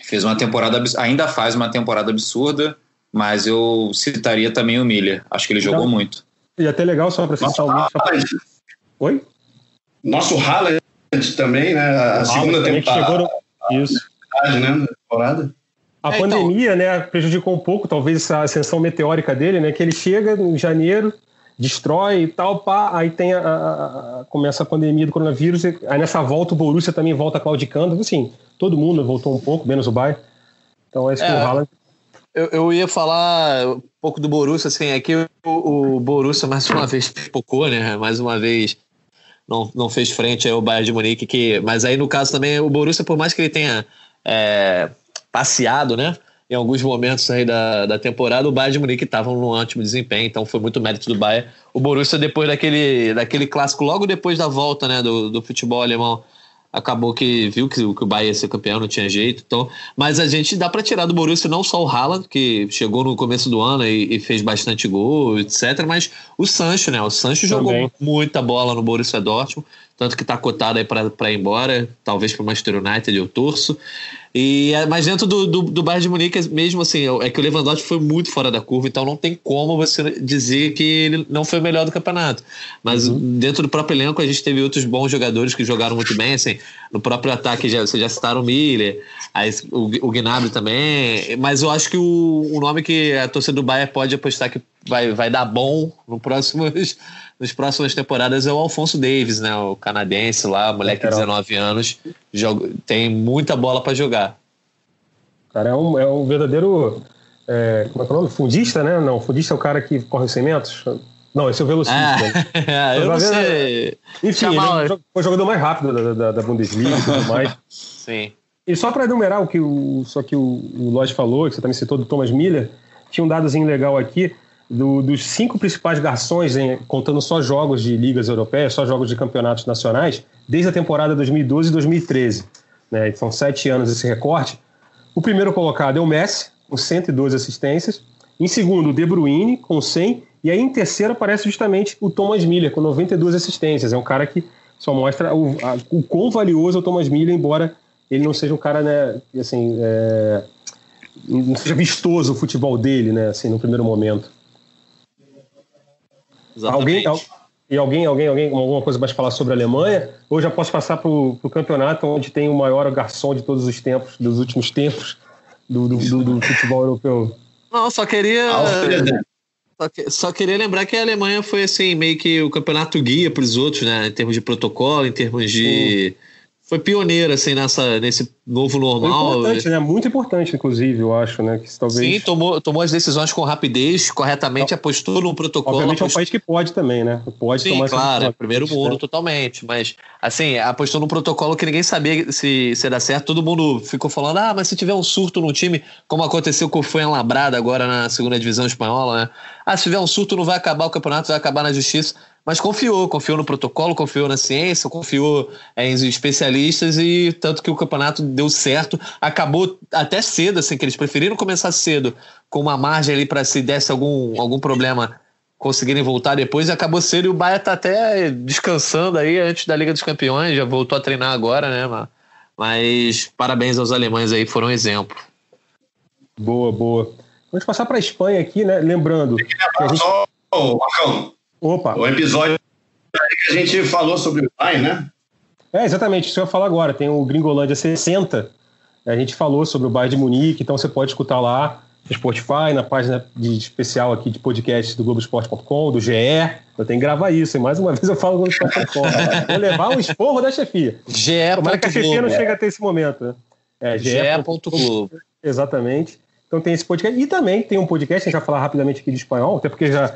fez uma temporada, ainda faz uma temporada absurda, mas eu citaria também o Miller. Acho que ele jogou muito. E até legal só para citar o. Oi? Nosso Haaland também, né? A o segunda temporada. Chegou no... Isso. Né, temporada. A é, então. pandemia, então... né, prejudicou um pouco, talvez essa ascensão meteórica dele, né, que ele chega em janeiro, destrói e tal, pá, aí tem a, a, a, começa a pandemia do coronavírus, aí nessa volta o Borussia também volta claudicando, assim, todo mundo voltou um pouco, menos o Bayern. Então é isso é, que o Haaland eu, eu ia falar um pouco do Borussia, assim, é que o, o Borussia mais uma vez pipocou, né? Mais uma vez não, não fez frente ao Bayern de Munique, que, mas aí no caso também o Borussia, por mais que ele tenha é, passeado, né? Em alguns momentos aí da, da temporada, o Bayern de Munique estava num ótimo desempenho, então foi muito mérito do Bayern. O Borussia, depois daquele, daquele clássico, logo depois da volta né, do, do futebol alemão, acabou que viu que, que o Bahia ia ser campeão, não tinha jeito. Então, mas a gente dá para tirar do Borussia não só o Haaland, que chegou no começo do ano e, e fez bastante gol, etc., mas o Sancho, né? O Sancho jogou Também. muita bola no Borussia Dortmund, tanto que está cotado aí para ir embora, talvez para o Manchester United, eu torço. E, é, mas dentro do, do, do Bayern de Munique, mesmo assim, é que o Lewandowski foi muito fora da curva, então não tem como você dizer que ele não foi o melhor do campeonato. Mas uhum. dentro do próprio elenco, a gente teve outros bons jogadores que jogaram muito bem, assim, no próprio ataque, já, vocês já citaram o Miller, aí, o, o Gnabry também, mas eu acho que o, o nome que a torcida do Bayern pode apostar que vai, vai dar bom no próximos, *laughs* nas próximas temporadas é o Alfonso Davis, né? O canadense lá, moleque de 19 anos, joga, tem muita bola para jogar. Cara, é um, é um verdadeiro. É, como é que é o nome? Fundista, né? Não, fundista é o cara que corre 100 metros. Não, esse é o velocista. *laughs* Ah, eu não sei. Enfim, Chamar... é o jogador mais rápido da, da, da Bundesliga e tudo *laughs* mais. Sim. E só para enumerar o que o, só que o, o Lodge falou, que você também citou do Thomas Miller, tinha um dadozinho legal aqui do, dos cinco principais garçons, em, contando só jogos de ligas europeias, só jogos de campeonatos nacionais, desde a temporada 2012 e 2013. Né? São sete anos esse recorte. O primeiro colocado é o Messi, com 112 assistências. Em segundo, o De Bruyne, com 100. E aí, em terceiro, aparece justamente o Thomas Miller, com 92 assistências. É um cara que só mostra o, a, o quão valioso é o Thomas Miller, embora ele não seja um cara, né, assim, é, não seja vistoso o futebol dele, né, assim, no primeiro momento. Exatamente. Alguém, e alguém, alguém, alguém, alguma coisa mais falar sobre a Alemanha? Ou já posso passar para o campeonato onde tem o maior garçom de todos os tempos, dos últimos tempos do, do, do, do futebol europeu? Não, só queria. Só, que, só, queria lembrar que a Alemanha foi assim, meio que o campeonato guia para os outros, né? Em termos de protocolo, em termos de. Foi pioneira assim nessa nesse novo normal. Foi importante, né? Muito importante, inclusive, eu acho, né? Que talvez. Sim, tomou, tomou as decisões com rapidez, corretamente, então, apostou no protocolo. Obviamente apostou... é um país que pode também, né? Pode Sim, tomar claro, primeiro mundo né? totalmente, mas assim apostou num protocolo que ninguém sabia se se dar certo. Todo mundo ficou falando, ah, mas se tiver um surto no time, como aconteceu com o Fuenlabrada agora na segunda divisão espanhola, né? Ah, se tiver um surto não vai acabar o campeonato, vai acabar na justiça mas confiou, confiou no protocolo, confiou na ciência, confiou é, em especialistas e tanto que o campeonato deu certo, acabou até cedo, assim, que eles preferiram começar cedo, com uma margem ali para se desse algum, algum problema conseguirem voltar depois, e acabou cedo e o Bahia tá até descansando aí antes da Liga dos Campeões, já voltou a treinar agora, né, mas, mas parabéns aos alemães aí, foram um exemplo. Boa, boa. Vamos passar para a Espanha aqui, né? Lembrando. Que a gente... Oh, Opa. O episódio que a gente falou sobre o pai, né? É, exatamente, isso eu ia falar agora. Tem o Gringolândia 60. A gente falou sobre o bairro de Munique, então você pode escutar lá no Spotify, na página de especial aqui de podcast do Globoesporte.com, do GE. Eu tenho que gravar isso, e mais uma *laughs* vez eu falo Globoesporte.com. Vou levar um esporro da chefia. GE. Tomara que a chefia não chegue até esse momento. Né? É, ge.globo. Exatamente. Então tem esse podcast. E também tem um podcast, a gente vai falar rapidamente aqui de espanhol, até porque já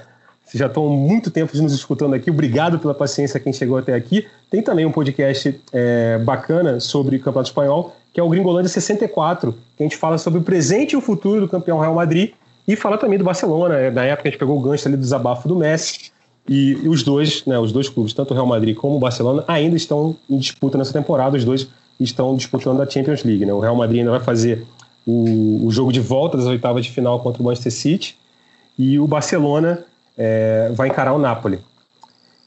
vocês já estão muito tempo nos escutando aqui. Obrigado pela paciência quem chegou até aqui. Tem também um podcast é, bacana sobre o Campeonato Espanhol, que é o Gringolândia 64, que a gente fala sobre o presente e o futuro do campeão Real Madrid e fala também do Barcelona. É, na época a gente pegou o gancho ali do desabafo do Messi. E, e os dois, né, os dois clubes, tanto o Real Madrid como o Barcelona, ainda estão em disputa nessa temporada. Os dois estão disputando a Champions League. Né? O Real Madrid ainda vai fazer o, o jogo de volta das oitavas de final contra o Manchester City. E o Barcelona é, vai encarar o Napoli.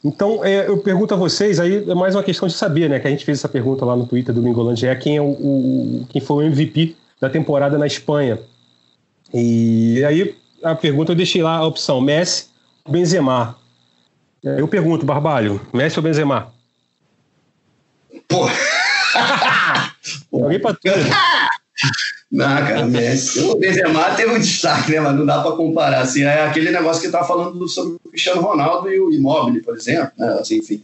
Então, é, eu pergunto a vocês, aí é mais uma questão de saber, né? Que a gente fez essa pergunta lá no Twitter do Mingolândia, é quem, é o, o, quem foi o MVP da temporada na Espanha. E aí a pergunta eu deixei lá a opção Messi ou Benzema. Eu pergunto, Barbalho, Messi ou Benzema? Pô. Alguém para *laughs* tudo. Não, cara, Messi. O Benzema teve um destaque, né? Mas não dá para comparar. Assim, é aquele negócio que tá falando sobre o Cristiano Ronaldo e o Immobile, por exemplo. Né? Assim, enfim,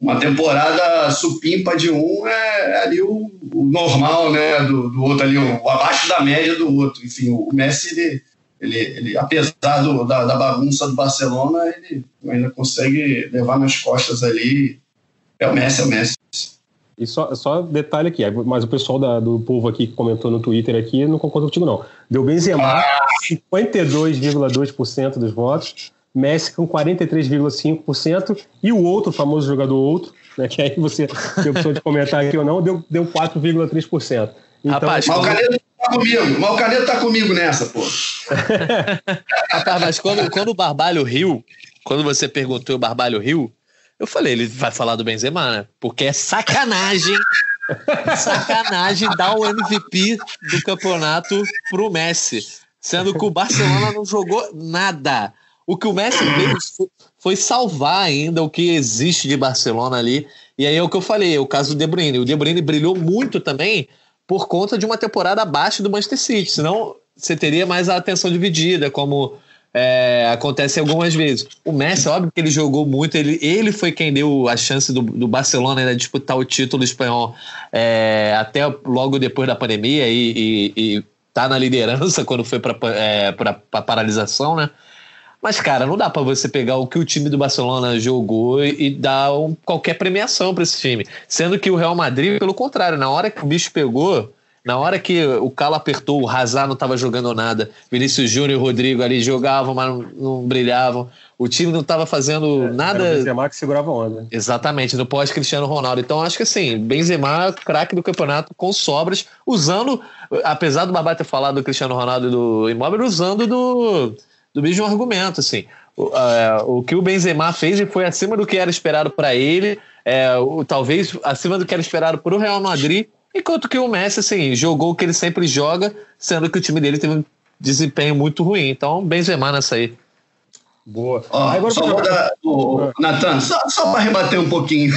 uma temporada supimpa de um é ali o, o normal, né? Do, do outro ali, o, o, abaixo da média do outro. Enfim, o Messi, ele, ele, ele apesar do, da, da bagunça do Barcelona, ele ainda consegue levar nas costas ali. É o Messi, é o Messi. E só, só detalhe aqui, mas o pessoal da, do povo aqui que comentou no Twitter aqui não concorda contigo, não. Deu Benzema 52,2% dos votos, Messi com 43,5% e o outro, famoso jogador outro, né, que aí você tem opção de comentar aqui ou não, deu, deu 4,3%. Então, Rapaz, mas o Canedo tá comigo, mas o tá comigo nessa, pô. *laughs* Rapaz, mas quando, quando o Barbalho riu, quando você perguntou o Barbalho riu, eu falei, ele vai falar do Benzema, né? Porque é sacanagem. sacanagem dar o MVP do campeonato pro Messi. Sendo que o Barcelona não jogou nada. O que o Messi fez foi salvar ainda o que existe de Barcelona ali. E aí é o que eu falei, é o caso do De Bruyne. O De Bruyne brilhou muito também por conta de uma temporada abaixo do Manchester City. Senão você teria mais a atenção dividida, como é, acontece algumas vezes. O Messi, óbvio que ele jogou muito, ele, ele foi quem deu a chance do, do Barcelona ainda disputar o título espanhol é, até logo depois da pandemia e, e, e tá na liderança *laughs* quando foi para é, a paralisação, né? Mas, cara, não dá para você pegar o que o time do Barcelona jogou e, e dar um, qualquer premiação para esse time. Sendo que o Real Madrid, pelo contrário, na hora que o bicho pegou, Na hora que o calo apertou, o Hazard não estava jogando nada, Vinícius Júnior e Rodrigo ali jogavam, mas não, não brilhavam. O time não estava fazendo é, nada. Era o Benzema que segurava onda. Exatamente, no pós-Cristiano Ronaldo. Então acho que assim, Benzema, craque do campeonato, com sobras, usando, apesar do Babá ter falado do Cristiano Ronaldo e do Imóvel, usando do, do mesmo argumento, assim. O, é, o que o Benzema fez foi acima do que era esperado para ele, é, o, talvez acima do que era esperado para o Real Madrid, enquanto que o Messi, assim, jogou o que ele sempre joga, sendo que o time dele teve um desempenho muito ruim. Então, Benzema nessa aí. Boa. Ó, agora só vou dar. O, Natan, só, só para rebater um pouquinho.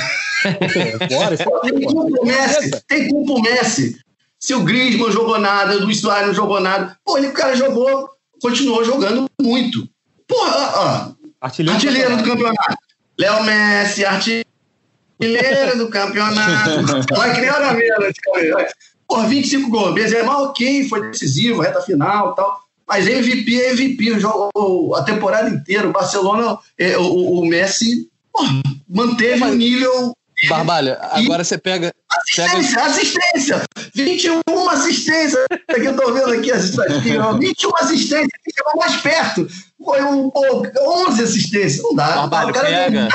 Bora, *laughs* tem culpa o Messi. Tem culpa o Messi. Se o Griezmann jogou nada, o Luiz Soares não jogou nada, pô, ele, o cara jogou, continuou jogando muito. Porra, ó, artilheiro, artilheiro do campeonato. Léo Messi, artilheiro do campeonato. *laughs* Vai que nem hora menos. Porra, 25 gols. Benzema, ok, foi decisivo, reta final e tal. Mas MVP é MVP, jogou a temporada inteira. O Barcelona, é, o, o Messi manteve o nível. Barbalha, agora você pega. Assistência, pega... assistência! 21 assistências! Aqui eu tô vendo aqui as estatísticas. 21 assistências, que chegou mais perto. Foi um, 11 assistências. Não dá. Barbalha, o cara pega.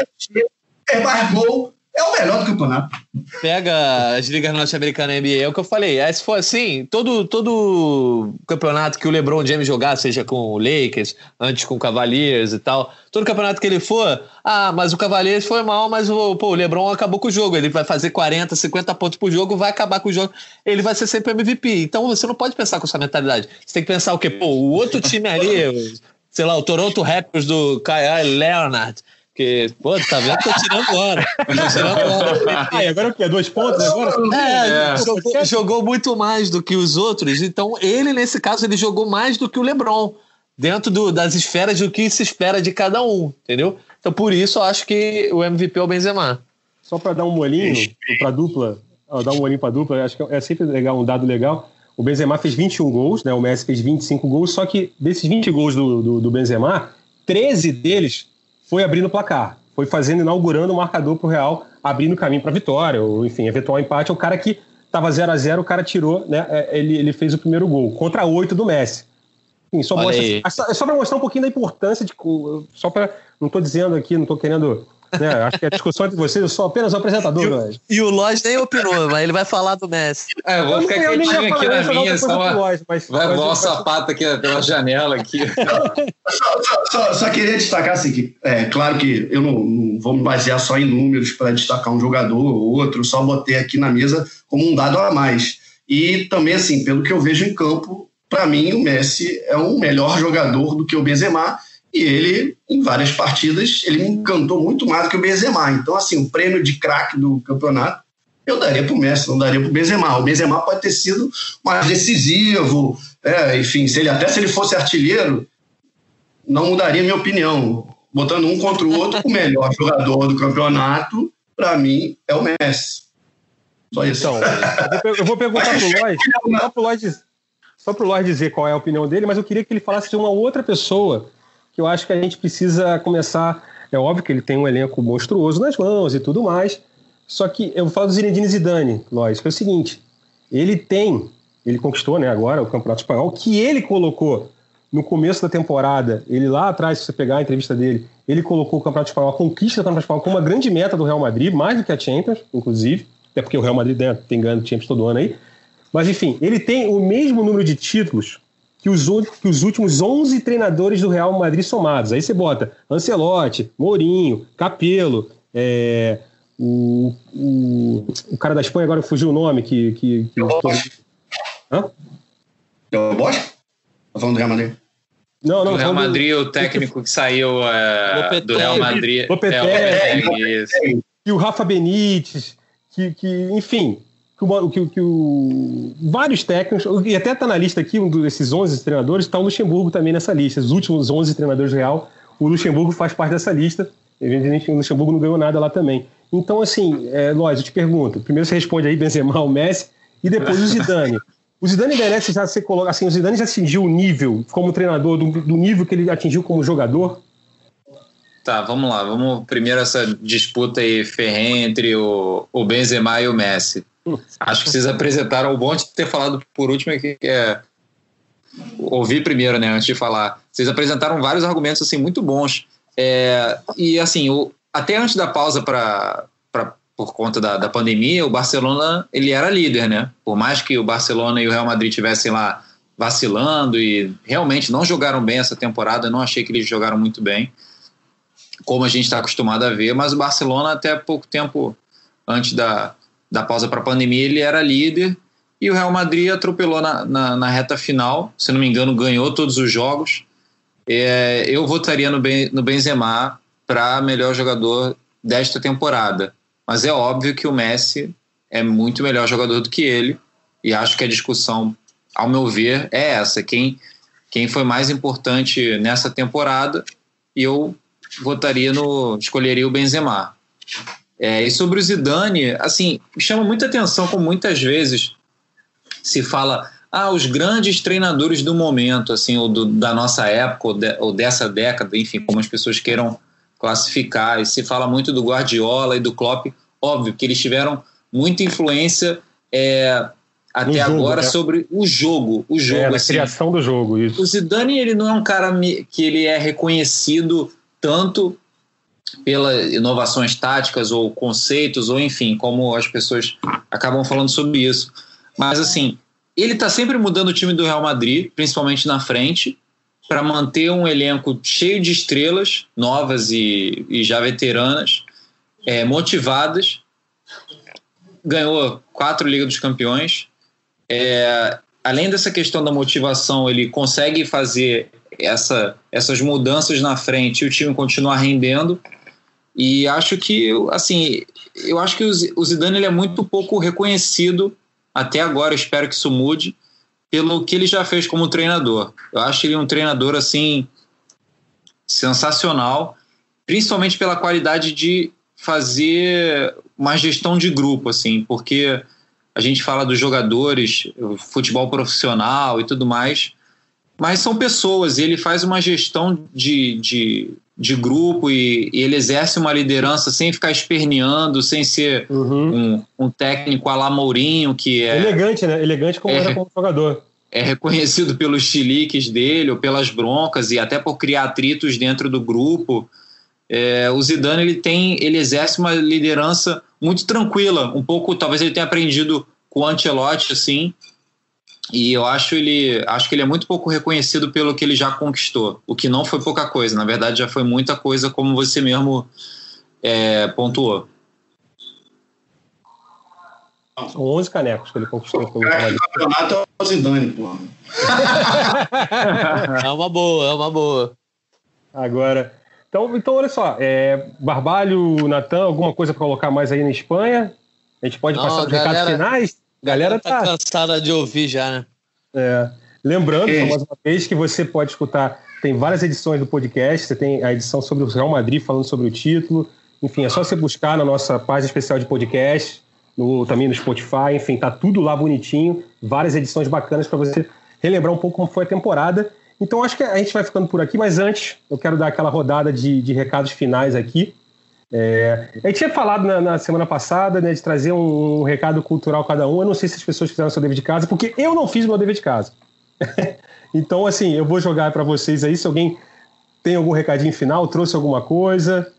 É mais gol é o melhor do campeonato. Pega as ligas norte-americanas NBA, é o que eu falei. É, se for assim, todo, todo campeonato que o LeBron James jogar, seja com o Lakers, antes com o Cavaliers e tal, todo campeonato que ele for, ah, mas o Cavaliers foi mal, mas o, pô, o LeBron acabou com o jogo. Ele vai fazer 40, 50 pontos por jogo, vai acabar com o jogo. Ele vai ser sempre MVP. Então você não pode pensar com essa mentalidade. Você tem que pensar o quê? Pô, o outro time ali, *laughs* sei lá, o Toronto Raptors do Kyle Leonard porque, pô, tá vendo? Tô tirando hora. Tô tirando hora. *laughs* E agora o quê? Dois pontos agora? É, é. Jogou, jogou, muito mais do que os outros. Então, ele, nesse caso, ele jogou mais do que o LeBron. Dentro do, das esferas do que se espera de cada um, entendeu? Então, por isso, eu acho que o MVP é o Benzema. Só para dar um molinho para dupla, dar um molinho para dupla, acho que é sempre legal, um dado legal. O Benzema fez 21 gols, né? O Messi fez 25 gols, só que desses 20 gols do, do, do Benzema, 13 deles foi abrindo o placar, foi fazendo, inaugurando o marcador para o Real, abrindo caminho para a vitória, ou enfim, eventual empate. É o cara que estava 0 a 0 o cara tirou, né? É, ele, ele fez o primeiro gol, contra oito do Messi. Enfim, só, mostra, é só, só para mostrar um pouquinho da importância de. Só para. Não estou dizendo aqui, não estou querendo é, acho que a discussão entre vocês, eu sou apenas o apresentador, e, o, e o Lodge nem opinou, mas ele vai falar do Messi. É, eu vou ficar quietinho aqui na minha, só uma, mas, vai voar o sapato aqui pela janela aqui. só, *laughs* só, só, só, queria destacar assim, que é claro que eu não, não vou me basear só em números para destacar um jogador ou outro, só botei aqui na mesa como um dado a mais. E também, assim, pelo que eu vejo em campo, para mim o Messi é um melhor jogador do que o Benzema, e ele, em várias partidas, ele me encantou muito mais do que o Benzema. Então, assim, o prêmio de craque do campeonato eu daria para o Messi, não daria para o Benzema. O Benzema pode ter sido mais decisivo, é, enfim, se ele, até se ele fosse artilheiro, não mudaria minha opinião. Botando um contra o outro, o melhor *laughs* jogador do campeonato, para mim, é o Messi. Só isso. Então, eu vou perguntar para o *laughs* Lloyd, só para o Lloyd, só pro Lloyd dizer qual é a opinião dele, mas eu queria que ele falasse de uma outra pessoa que eu acho que a gente precisa começar. É óbvio que ele tem um elenco monstruoso nas mãos e tudo mais. Só que eu falo do Zinedine Zidane, lógico, é o seguinte: ele tem, ele conquistou né, agora o Campeonato Espanhol, que ele colocou no começo da temporada, ele lá atrás, se você pegar a entrevista dele, ele colocou o Campeonato Espanhol, a conquista do Campeonato Espanhol como uma grande meta do Real Madrid, mais do que a Champions, inclusive, até porque o Real Madrid né, tem ganho Champions todo ano aí. Mas enfim, ele tem o mesmo número de títulos que os, que os últimos 11 treinadores do Real Madrid somados. Aí você bota Ancelotti, Mourinho, Capello, é, o, o, o, cara da Espanha, agora fugiu o nome, que... que, que Hã? É o Bosch? Tá falando do Real Madrid? Não, não. O Real Madrid, do... o técnico que saiu é, do Real Madrid. Lopetegui, é, Lopetegui, e o Rafa Benítez, que, que enfim, que, o, que, que o, vários técnicos, e até está na lista aqui, um desses 11 treinadores, está o Luxemburgo também nessa lista. Os últimos 11 treinadores do Real, o Luxemburgo faz parte dessa lista. Evidentemente, o Luxemburgo não ganhou nada lá também. Então, assim, é, Lois, eu te pergunto. Primeiro você responde aí Benzema, o Messi, e depois o Zidane. *laughs* O Zidane merece já ser colocado, assim, o Zidane já atingiu o nível como treinador, do, do nível que ele atingiu como jogador? Tá, vamos lá. Vamos primeiro essa disputa aí ferrenha entre o, o Benzema e o Messi. Acho que vocês apresentaram o bom de ter falado por último aqui, que é ouvir primeiro, né, antes de falar. Vocês apresentaram vários argumentos assim muito bons. É, e assim, o, até antes da pausa para por conta da, da pandemia, o Barcelona ele era líder, né? Por mais que o Barcelona e o Real Madrid tivessem lá vacilando e realmente não jogaram bem essa temporada, não achei que eles jogaram muito bem, como a gente está acostumado a ver, mas o Barcelona até pouco tempo antes da, da pausa para a pandemia ele era líder e o Real Madrid atropelou na, na, na, reta final, se não me engano ganhou todos os jogos. É, eu votaria no, ben, no Benzema para melhor jogador desta temporada. Mas é óbvio que o Messi é muito melhor jogador do que ele, e acho que a discussão, ao meu ver, é essa: quem, quem foi mais importante nessa temporada, e eu votaria no. escolheria o Benzema. É, e sobre o Zidane, assim, chama muita atenção como muitas vezes se fala ah, os grandes treinadores do momento, assim, ou do, da nossa época, ou, de, ou, dessa década, enfim, como as pessoas queiram classificar. E se fala muito do Guardiola e do Klopp, óbvio que eles tiveram muita influência é, até jogo, agora né? sobre o jogo, o jogo, é, a assim. criação do jogo. Isso. O Zidane ele não é um cara que ele é reconhecido tanto pelas inovações táticas ou conceitos ou enfim, como as pessoas acabam falando sobre isso. Mas assim, ele está sempre mudando o time do Real Madrid, principalmente na frente, para manter um elenco cheio de estrelas novas e, e já veteranas, é, motivadas. Ganhou quatro Liga dos Campeões. É, além dessa questão da motivação, ele consegue fazer essa, essas mudanças na frente e o time continuar rendendo. E acho que, assim, eu acho que o Zidane ele é muito pouco reconhecido até agora. Espero que isso mude pelo que ele já fez como treinador. Eu acho ele um treinador assim sensacional, principalmente pela qualidade de fazer uma gestão de grupo, assim, porque a gente fala dos jogadores, futebol profissional e tudo mais, mas são pessoas e ele faz uma gestão de, de, de grupo e, e ele exerce uma liderança sem ficar esperneando, sem ser uhum. um, um técnico a la Mourinho, que é... Elegante, né? Elegante como é, era como jogador é reconhecido pelos chiliques dele ou pelas broncas e até por criar atritos dentro do grupo. É, o Zidane ele tem, ele exerce uma liderança muito tranquila, um pouco, talvez ele tenha aprendido com o Ancelotti assim. E eu acho ele, acho que ele é muito pouco reconhecido pelo que ele já conquistou, o que não foi pouca coisa, na verdade já foi muita coisa, como você mesmo é, pontuou. São 11 canecos que ele conquistou pelo trabalho. O campeonato é o Zidane, pô. *laughs* é uma boa, é uma boa. Agora, então, então olha só, é, Barbalho, Natan, alguma coisa para colocar mais aí na Espanha? A gente pode Não, passar os recados finais? A galera tá, tá cansada de ouvir já, né? É. Lembrando, é. mais uma vez, que você pode escutar, tem várias edições do podcast, você tem a edição sobre o Real Madrid falando sobre o título, enfim, é só você buscar na nossa página especial de podcast, no, também no Spotify, enfim, tá tudo lá bonitinho, várias edições bacanas para você relembrar um pouco como foi a temporada. Então acho que a gente vai ficando por aqui, mas antes eu quero dar aquela rodada de, de recados finais aqui. É, a gente tinha falado na, na, semana passada né, de trazer um, um, recado cultural cada um. Eu não sei se as pessoas fizeram seu dever de casa, porque eu não fiz meu dever de casa. *laughs* então, assim, eu vou jogar para vocês aí. Se alguém tem algum recadinho final, trouxe alguma coisa.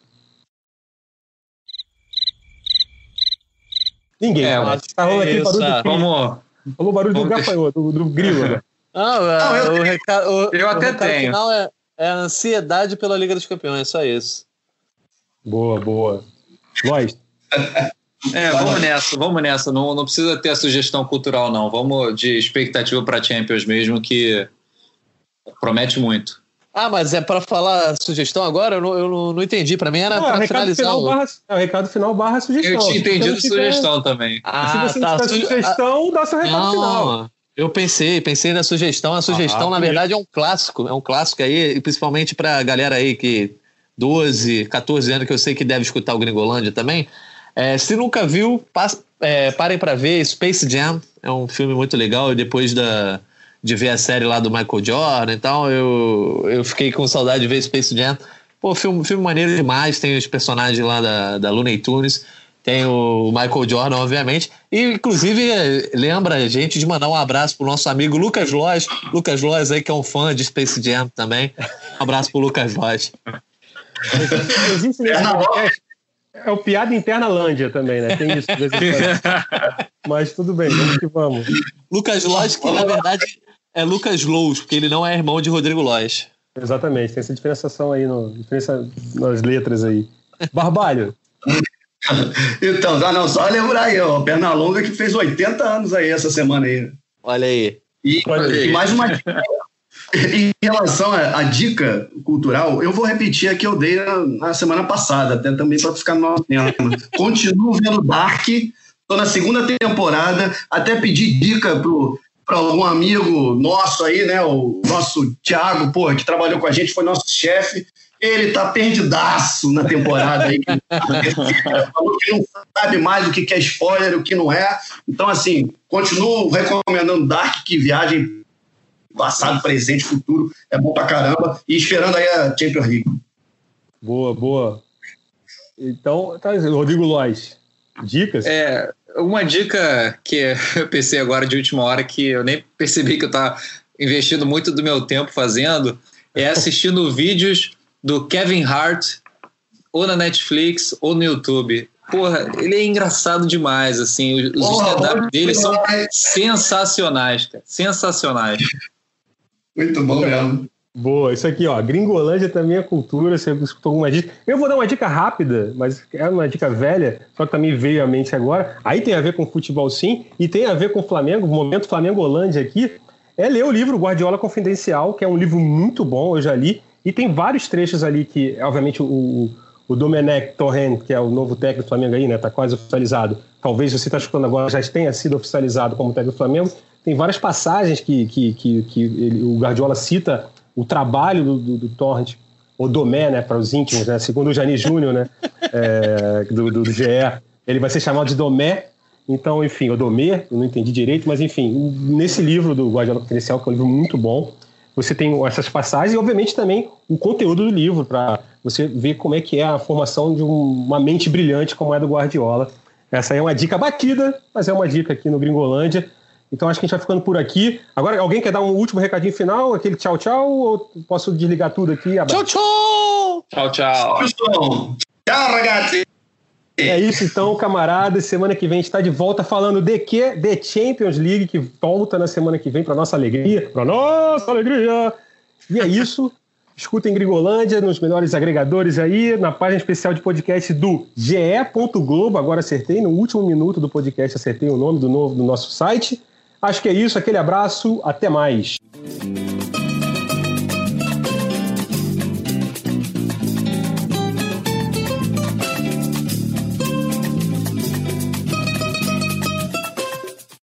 Ninguém. É, mas tá rolando aqui barulho do Vamos. Falou barulho do gafanhoto, do, do grilo. Né? *laughs* Não, não, eu, o recado, o, eu até o recado tenho. final é, é a ansiedade pela Liga dos Campeões, é só isso. Boa, boa. Nós. *laughs* É, vamos nessa, vamos nessa. Não, não precisa ter a sugestão cultural, não. Vamos de expectativa para Champions mesmo, que promete muito. Ah, mas é para falar sugestão agora? Eu não, eu não, não entendi. Para mim era para finalizar. Final barra, é o recado final barra sugestão. Eu tinha entendido sugestão também. Ah, se você tá. Su sugestão, dá seu recado não, final. Eu pensei, pensei na sugestão. A sugestão, ah, na verdade, é um clássico. É um clássico aí, principalmente para a galera aí que 12, 14 anos, que eu sei que deve escutar o Gringolândia também. É, se nunca viu, passe, é, parem para ver Space Jam. É um filme muito legal. Depois da de ver a série lá do Michael Jordan e tal, eu, eu fiquei com saudade de ver Space Jam. Pô, filme, filme maneiro demais, tem os personagens lá da, da Looney Tunes. tem o Michael Jordan, obviamente. E, inclusive, lembra a gente de mandar um abraço pro nosso amigo Lucas Lois. Lucas Lois aí, que é um fã de Space Jam também. Um abraço pro Lucas Lois. Existe nesse podcast. É o piada interna Lândia também, né? Tem isso. *laughs* Mas tudo bem, vamos que vamos. Lucas Lois, que na verdade é Lucas Lous, porque ele não é irmão de Rodrigo Lois. Exatamente, tem essa diferenciação aí, no, diferença nas letras aí. Barbalho. então, ah, não, só lembrar aí, ó, Pernalonga que fez 80 anos aí essa semana aí. Olha aí. E, Olha e mais uma em relação à, dica cultural, eu vou repetir a que eu dei na, na semana passada, até também para ficar no tema. Continuo vendo Dark, estou na segunda temporada, até pedi dica para algum amigo nosso aí, né? O nosso Thiago, porra, que trabalhou com a gente, foi nosso chefe. Ele tá perdidaço na temporada aí. *laughs* Falou que não sabe mais o que é spoiler, o que não é. Então, assim, continuo recomendando Dark, que viagem passado, presente, futuro. É bom pra caramba. E esperando aí a Champions League. Boa, boa. Então, tá, Rodrigo Lois, dicas? É, uma dica que *laughs* eu pensei agora de última hora que eu nem percebi que eu estava investindo muito do meu tempo fazendo é assistindo vídeos do Kevin Hart ou na Netflix ou no YouTube. Porra, ele é engraçado demais, assim, os stand-up dele são sensacionais, cara, sensacionais. Muito bom mesmo. Boa, isso aqui, ó. Gringolândia também é cultura. Você escutou alguma dica? Eu vou dar uma dica rápida, mas é uma dica velha, só que também veio à mente agora. Aí tem a ver com futebol, sim, e tem a ver com o Flamengo. Momento Flamengo-Holândia aqui é ler o livro Guardiola Confidencial, que é um livro muito bom, eu já li. E tem vários trechos ali que, obviamente, o, o Domenech Torrent, que é o novo técnico do Flamengo aí, né? Tá quase oficializado. Talvez você está escutando agora já tenha sido oficializado como técnico do Flamengo. Tem várias passagens que, que, que, que ele, o Guardiola cita o trabalho do, do, do Torrent, o Domé, né, para os íntimos, né, segundo o Jani Júnior, né, é, do, do, do, GE, ele vai ser chamado de Domé, então, enfim, o Domé, eu não entendi direito, mas enfim, nesse livro do Guardiola Confidencial, que é um livro muito bom, você tem essas passagens e, obviamente, também o conteúdo do livro, para você ver como é que é a formação de um, uma mente brilhante como é do Guardiola. Essa é uma dica batida, mas é uma dica aqui no Gringolândia. Então acho que a gente vai ficando por aqui. Agora, alguém quer dar um último recadinho final? Aquele tchau, tchau? Ou posso desligar tudo aqui? Tchau, tchau! Tchau, tchau! Tchau, ragazzi! É isso então, camaradas. Semana que vem a gente está de volta falando de quê? De Champions League, que volta na semana que vem para nossa alegria. Para nossa alegria! E é isso. Escutem Gringolândia nos melhores agregadores aí, na página especial de podcast do ge.globo. Agora acertei, no último minuto do podcast acertei o nome do, novo, do nosso site. Acho que é isso, aquele abraço, até mais.